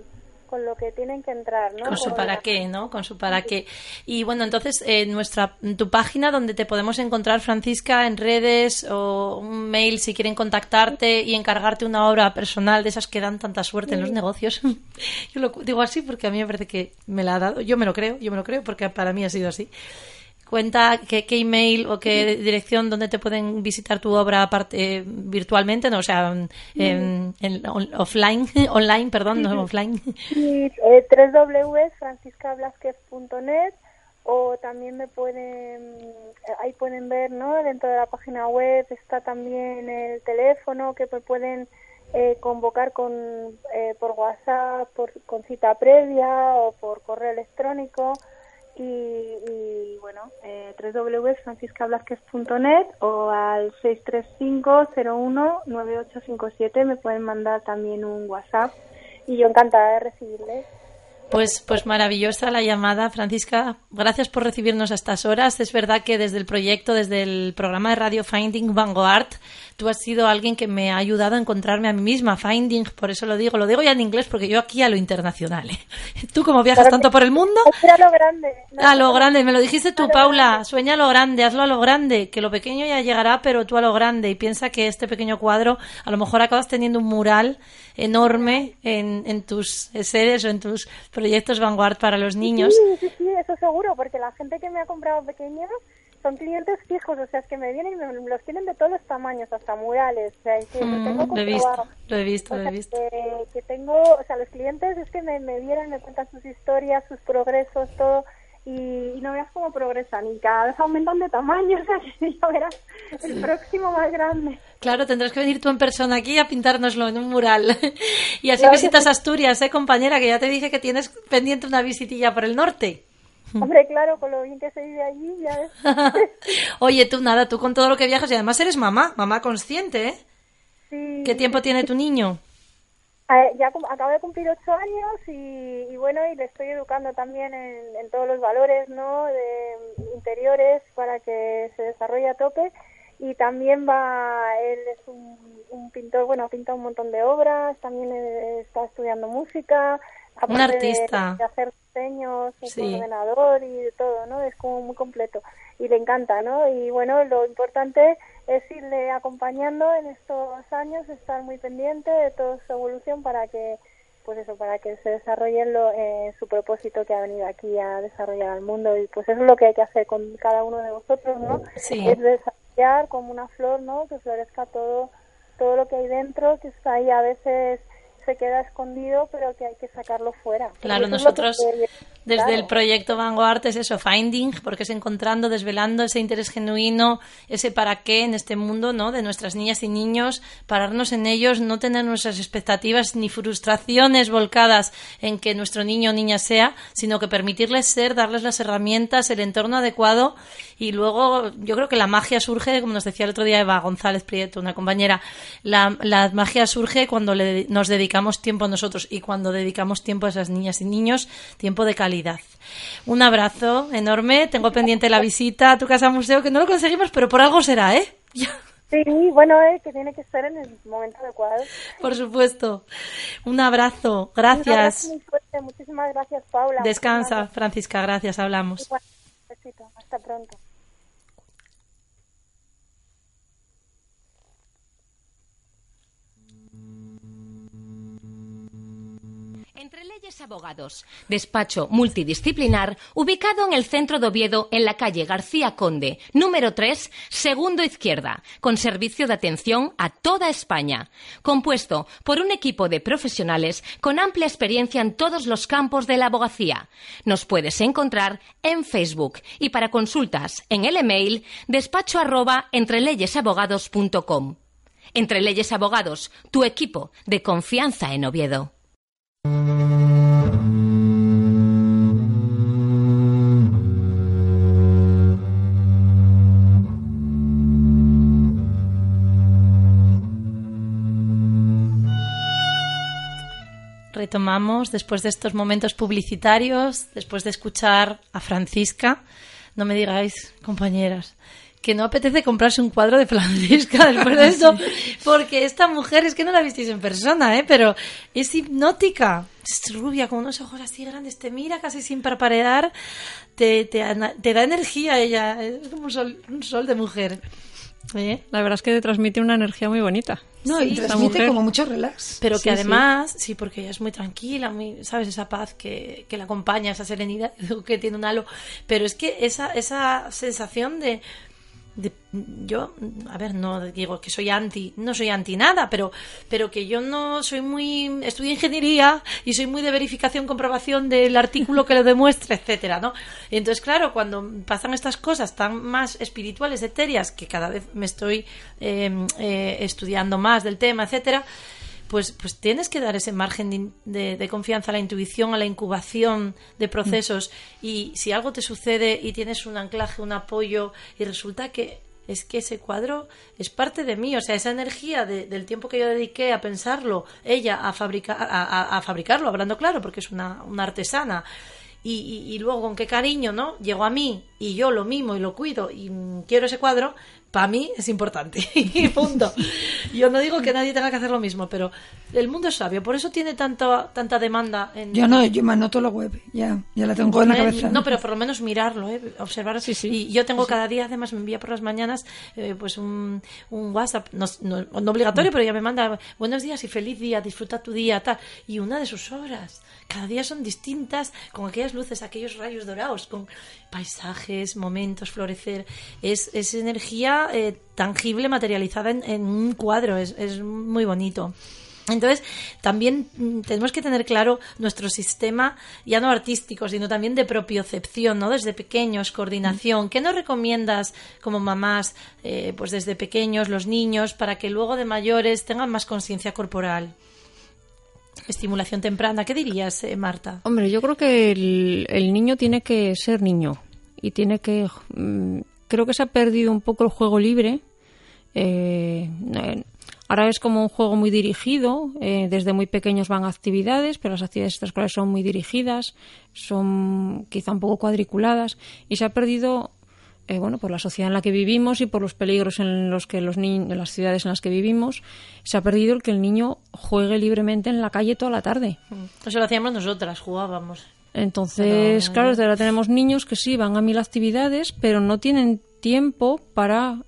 con lo que tienen que entrar, ¿no? Con su para qué, ¿no? Con su para qué. Y bueno, entonces, eh, nuestra, tu página donde te podemos encontrar, Francisca, en redes o un mail si quieren contactarte y encargarte una obra personal de esas que dan tanta suerte en los negocios. yo lo digo así porque a mí me parece que me la ha dado. Yo me lo creo, yo me lo creo porque para mí ha sido así cuenta qué, email o qué dirección donde te pueden visitar tu obra aparte, virtualmente, no, o sea, en, offline, online, perdón, no offline. Sí, eh, www.franciscablasquez.net o también me pueden, ahí pueden ver, ¿no? Dentro de la página web está también el teléfono que me pueden eh, convocar con, eh, por WhatsApp, por, con cita previa o por correo electrónico y, bueno, eh, www.franciscablasquez.net o al 635-01-9857 me pueden mandar también un WhatsApp y yo encantada de recibirles. Pues, pues maravillosa la llamada, Francisca. Gracias por recibirnos a estas horas. Es verdad que desde el proyecto, desde el programa de radio Finding Vanguard, tú has sido alguien que me ha ayudado a encontrarme a mí misma. Finding, por eso lo digo. Lo digo ya en inglés porque yo aquí a lo internacional. ¿eh? Tú como viajas tanto por el mundo. A lo grande. A lo grande. Me lo dijiste tú, Paula. Sueña a lo grande, hazlo a lo grande. Que lo pequeño ya llegará, pero tú a lo grande. Y piensa que este pequeño cuadro, a lo mejor acabas teniendo un mural enorme en, en tus sedes o en tus proyectos Vanguard para los niños. Sí, sí, sí, eso seguro, porque la gente que me ha comprado pequeños son clientes fijos, o sea, es que me vienen y me, los tienen de todos los tamaños, hasta murales, o sea, que mm, tengo lo he visto, lo he visto, lo he visto. Que, tengo, o sea, los clientes es que me, me vienen, me cuentan sus historias, sus progresos, todo, y, no veas cómo progresan y cada vez aumentan de tamaño, o sea, que ya verás el próximo más grande. Claro, tendrás que venir tú en persona aquí a pintárnoslo en un mural. y así visitas Asturias, ¿eh, compañera? Que ya te dije que tienes pendiente una visitilla por el norte. Hombre, claro, con lo bien que se vive allí, ya ves. Oye, tú nada, tú con todo lo que viajas y además eres mamá, mamá consciente, ¿eh? Sí. ¿Qué tiempo tiene tu niño? Ya acabo de cumplir ocho años y, bueno, y le estoy educando también en, todos los valores, ¿no? De interiores para que se desarrolle a tope y también va, él es un, pintor, bueno, pinta un montón de obras, también está estudiando música, un artista. De, hacer diseños, un ordenador y de todo, ¿no? Es como muy completo y le encanta, ¿no? Y bueno, lo importante es irle acompañando en estos años, estar muy pendiente de toda su evolución para que pues eso, para que se desarrolle lo, eh, su propósito que ha venido aquí a desarrollar al mundo y pues eso es lo que hay que hacer con cada uno de vosotros, ¿no? Sí. Es desarrollar como una flor, ¿no? Que florezca todo todo lo que hay dentro, que está ahí a veces se queda escondido, pero que hay que sacarlo fuera. Claro, nosotros desde el proyecto Vanguard es eso, finding, porque es encontrando, desvelando ese interés genuino, ese para qué en este mundo, ¿no? De nuestras niñas y niños, pararnos en ellos, no tener nuestras expectativas ni frustraciones volcadas en que nuestro niño o niña sea, sino que permitirles ser, darles las herramientas, el entorno adecuado y luego yo creo que la magia surge, como nos decía el otro día Eva González Prieto, una compañera, la, la magia surge cuando le, nos dedicamos tiempo a nosotros y cuando dedicamos tiempo a esas niñas y niños, tiempo de calidad. Un abrazo enorme, tengo pendiente la visita a tu casa museo, que no lo conseguimos, pero por algo será, ¿eh? Sí, bueno, eh, que tiene que estar en el momento adecuado. Por supuesto. Un abrazo, gracias. Un abrazo Muchísimas gracias, Paula. Descansa, Francisca, gracias, hablamos. Hasta pronto. Abogados, despacho multidisciplinar, ubicado en el centro de Oviedo, en la calle García Conde, número 3, segundo izquierda, con servicio de atención a toda España, compuesto por un equipo de profesionales con amplia experiencia en todos los campos de la abogacía. Nos puedes encontrar en Facebook y para consultas en el email despacho arroba entreleyesabogados.com. Entre Leyes Abogados, tu equipo de confianza en Oviedo retomamos después de estos momentos publicitarios, después de escuchar a Francisca. No me digáis, compañeras, que no apetece comprarse un cuadro de Francisca después de esto, porque esta mujer es que no la visteis en persona, ¿eh? pero es hipnótica. Es rubia, con unos ojos así grandes, te mira casi sin parpadear, te, te, te da energía ella, es como un sol, un sol de mujer. ¿Eh? La verdad es que transmite una energía muy bonita. No, y transmite como mucho relax. Pero que además, sí. porque ella es muy tranquila, muy, ¿sabes? Esa paz que, que la acompaña, esa serenidad que tiene un halo. Pero es que esa, esa sensación de, yo, a ver, no digo que soy anti, no soy anti nada, pero, pero que yo no soy muy, estudio ingeniería y soy muy de verificación, comprobación del artículo que lo demuestra, etcétera, ¿no? entonces, claro, cuando pasan estas cosas tan más espirituales, etéreas, que cada vez me estoy em, eh, estudiando más del tema, etcétera, pues, pues tienes que dar ese margen de, confianza a la intuición, a la incubación de procesos. Y si algo te sucede y tienes un anclaje, un apoyo, y resulta que es que ese cuadro es parte de mí, o sea, esa energía del tiempo que yo dediqué a pensarlo, ella a, fabricar, a, fabricarlo, hablando claro, porque es una, una artesana, y, y, luego con qué cariño, ¿no? Llegó a mí y yo lo mimo y lo cuido y quiero ese cuadro, para mí es importante. y punto. Yo no digo que nadie tenga que hacer lo mismo, pero el mundo es sabio, por eso tiene tanta tanta demanda. En... Yo no, yo me anoto la web, ya, ya la tengo en la cabeza. No, pero por lo menos mirarlo, ¿eh? observarlo. Sí, sí. Y yo tengo cada día, además, me envía por las mañanas eh, pues un, un WhatsApp, no, no, obligatorio, pero ya me manda buenos días y feliz día, disfruta tu día, tal. Y una de sus obras cada día son distintas, con aquellas luces, aquellos rayos dorados, con paisajes, momentos, florecer. Es, es energía eh, tangible, materializada en, un cuadro, es, es muy bonito. Entonces, también mm, tenemos que tener claro nuestro sistema, ya no artístico, sino también de propiocepción, ¿no? Desde pequeños, coordinación. ¿Qué nos recomiendas como mamás, eh, pues desde pequeños, los niños, para que luego de mayores tengan más conciencia corporal? estimulación temprana. ¿Qué dirías, eh, Marta? Hombre, yo creo que el, niño tiene que ser niño y tiene que... Mm, creo que se ha perdido un poco el juego libre. Eh, ahora es como un juego muy dirigido. Eh, desde muy pequeños van a actividades, pero las actividades extraescolares son muy dirigidas, son quizá un poco cuadriculadas y se ha perdido eh, bueno, por la sociedad en la que vivimos y por los peligros en los que los niños, en las ciudades en las que vivimos, se ha perdido el que el niño juegue libremente en la calle toda la tarde. Mm. Eso lo hacíamos nosotras, jugábamos. Entonces, claro, ahora tenemos niños que sí van a mil actividades, pero no tienen tiempo para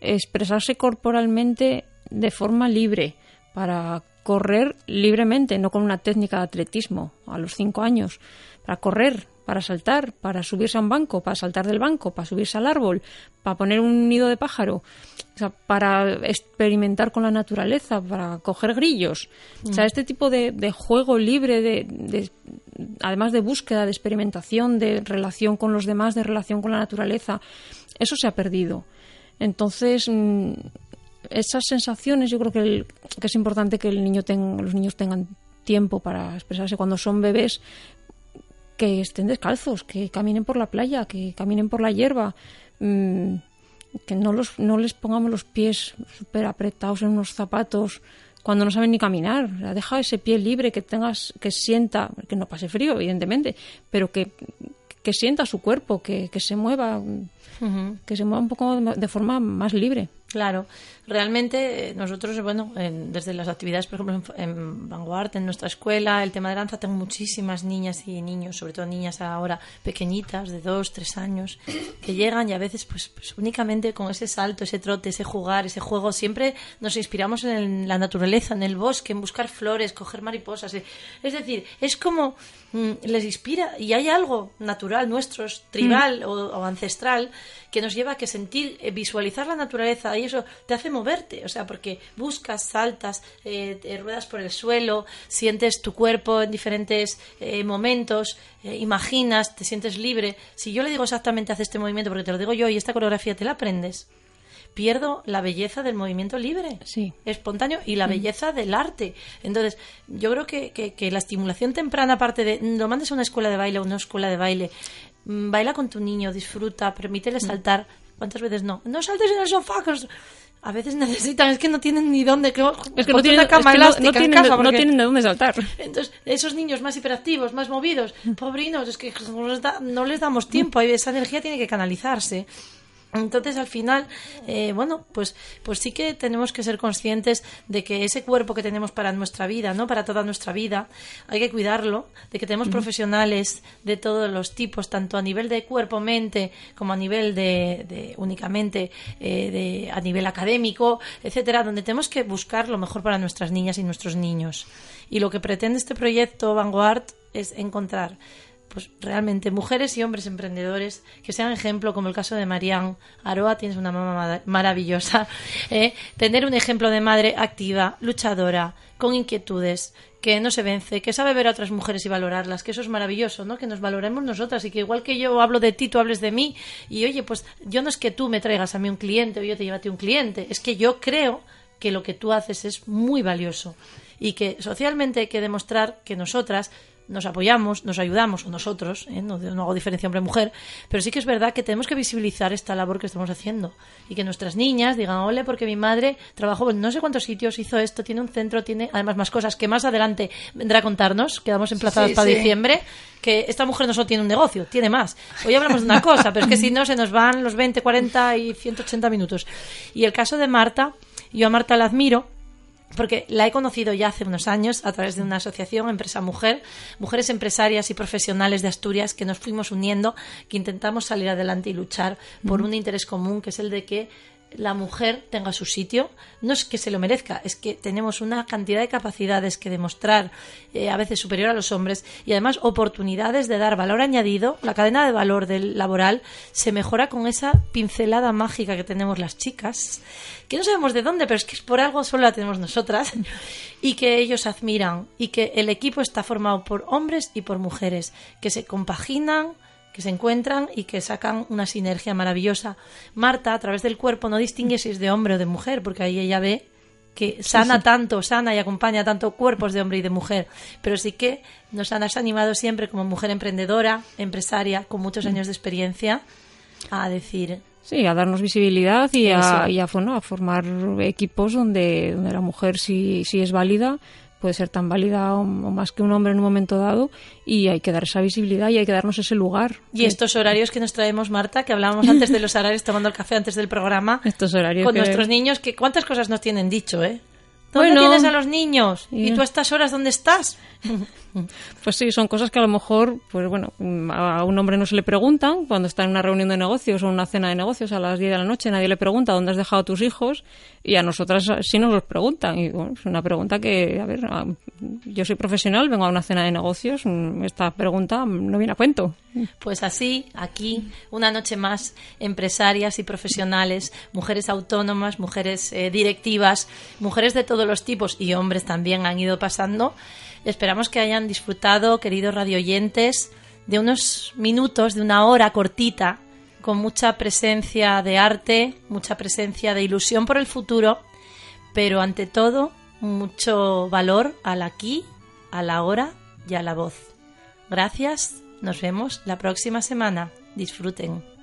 expresarse corporalmente de forma libre, para correr libremente, no con una técnica de atletismo a los cinco años, para correr para saltar, para subirse a un banco, para saltar del banco, para subirse al árbol, para poner un nido de pájaro, o sea, para experimentar con la naturaleza, para coger grillos. O sea, mm. este tipo de, juego libre, de, además de búsqueda, de experimentación, de relación con los demás, de relación con la naturaleza, eso se ha perdido. Entonces, mm, esas sensaciones yo creo que, es importante que el niño tenga, los niños tengan tiempo para expresarse cuando son bebés que estén descalzos, que caminen por la playa, que caminen por la hierba, mm, que no, los, no les pongamos los pies súper apretados en unos zapatos cuando no saben ni caminar. Deja ese pie libre, que tengas, que sienta, que no pase frío, evidentemente, pero que, que sienta su cuerpo, que, que se mueva, que se mueva un poco de forma más libre. Claro, realmente eh, nosotros, bueno, desde las actividades, por ejemplo, en, Vanguard, en nuestra escuela, el tema de danza, tengo muchísimas niñas y niños, sobre todo niñas ahora pequeñitas, de dos, tres años, que llegan y a veces, pues, pues únicamente con ese salto, ese trote, ese jugar, ese juego, siempre nos inspiramos en la naturaleza, en el bosque, en buscar flores, coger mariposas. Eh. Es decir, es como mm, les inspira y hay algo natural nuestro, tribal mm. o, ancestral, que nos lleva a que sentir, eh, visualizar la naturaleza y eso te hace moverte, o sea, porque buscas, saltas, eh, ruedas por el suelo, sientes tu cuerpo en diferentes eh, momentos, eh, imaginas, te sientes libre. Si yo le digo exactamente haz este movimiento porque te lo digo yo y esta coreografía te la aprendes, pierdo la belleza del movimiento libre, sí. espontáneo y la mm. belleza del arte. Entonces, yo creo que, que, la estimulación temprana, aparte de lo mandes a una escuela de baile o una escuela de baile, mm, baila con tu niño, disfruta, permítele mm. saltar. ¿Cuántas veces no? No saltes en el sofá a veces necesitan, es que no tienen ni dónde, que, es que no tienen, una cama es que no, tienen, casa no, tienen, de dónde saltar. Entonces, esos niños más hiperactivos, más movidos, pobrinos, es que no les damos tiempo, esa energía tiene que canalizarse. Entonces, al final, eh, bueno, pues, pues sí que tenemos que ser conscientes de que ese cuerpo que tenemos para nuestra vida, ¿no? Para toda nuestra vida, hay que cuidarlo, de que tenemos profesionales de todos los tipos, tanto a nivel de cuerpo-mente como a nivel de, únicamente eh, de, a nivel académico, etcétera, donde tenemos que buscar lo mejor para nuestras niñas y nuestros niños. Y lo que pretende este proyecto Vanguard es encontrar pues realmente mujeres y hombres emprendedores que sean ejemplo, como el caso de Marianne Aroa, tienes una mamá maravillosa, ¿eh? tener un ejemplo de madre activa, luchadora, con inquietudes, que no se vence, que sabe ver a otras mujeres y valorarlas, que eso es maravilloso, ¿no? Que nos valoremos nosotras y que igual que yo hablo de ti, tú hables de mí y oye, pues yo no es que tú me traigas a mí un cliente o yo te ti un cliente, es que yo creo que lo que tú haces es muy valioso y que socialmente hay que demostrar que nosotras nos apoyamos, nos ayudamos, o nosotros, ¿eh? no, hago diferencia hombre-mujer, pero sí que es verdad que tenemos que visibilizar esta labor que estamos haciendo y que nuestras niñas digan, ole, porque mi madre trabajó en no sé cuántos sitios, hizo esto, tiene un centro, tiene además más cosas que más adelante vendrá a contarnos, quedamos emplazadas para diciembre, que esta mujer no solo tiene un negocio, tiene más. Hoy hablamos de una cosa, pero es que si no se nos van los 20, 40 y 180 minutos. Y el caso de Marta, yo a Marta la admiro, porque la he conocido ya hace unos años a través de una asociación, Empresa Mujer, mujeres empresarias y profesionales de Asturias que nos fuimos uniendo, que intentamos salir adelante y luchar por un interés común, que es el de que la mujer tenga su sitio. No es que se lo merezca, es que tenemos una cantidad de capacidades que demostrar eh, a veces superior a los hombres y además oportunidades de dar valor añadido. La cadena de valor del laboral se mejora con esa pincelada mágica que tenemos las chicas, que no sabemos de dónde, pero es que por algo solo la tenemos nosotras y que ellos admiran y que el equipo está formado por hombres y por mujeres que se compaginan que se encuentran y que sacan una sinergia maravillosa. Marta, a través del cuerpo, no distingue si es de hombre o de mujer, porque ahí ella ve que sana tanto, sana y acompaña tanto cuerpos de hombre y de mujer, pero sí que nos han animado siempre como mujer emprendedora, empresaria, con muchos mm. años de experiencia, a decir... Sí, a darnos visibilidad y, a, y a, a, formar equipos donde, donde la mujer sí, sí es válida puede ser tan válida o, más que un hombre en un momento dado y hay que dar esa visibilidad y hay que darnos ese lugar. Y estos horarios que nos traemos, Marta, que hablábamos antes de los horarios tomando el café antes del programa, estos horarios con nuestros niños, que cuántas cosas nos tienen dicho, ¿eh? ¿Dónde tienes a los niños? ¿Y tú a estas horas dónde estás? Pues sí, son cosas que a lo mejor, pues bueno, a un hombre no se le preguntan cuando está en una reunión de negocios o una cena de negocios a las 10 de la noche, nadie le pregunta dónde has dejado a tus hijos y a nosotras sí nos los preguntan. Y bueno, es una pregunta que, a ver, yo soy profesional, vengo a una cena de negocios, esta pregunta no viene a cuento. Pues así, aquí, una noche más, empresarias y profesionales, mujeres autónomas, mujeres eh, directivas, mujeres de todos los tipos y hombres también han ido pasando. Esperamos que hayan disfrutado, queridos radioyentes, de unos minutos, de una hora cortita, con mucha presencia de arte, mucha presencia de ilusión por el futuro, pero ante todo mucho valor al aquí, a la hora y a la voz. Gracias, nos vemos la próxima semana. Disfruten.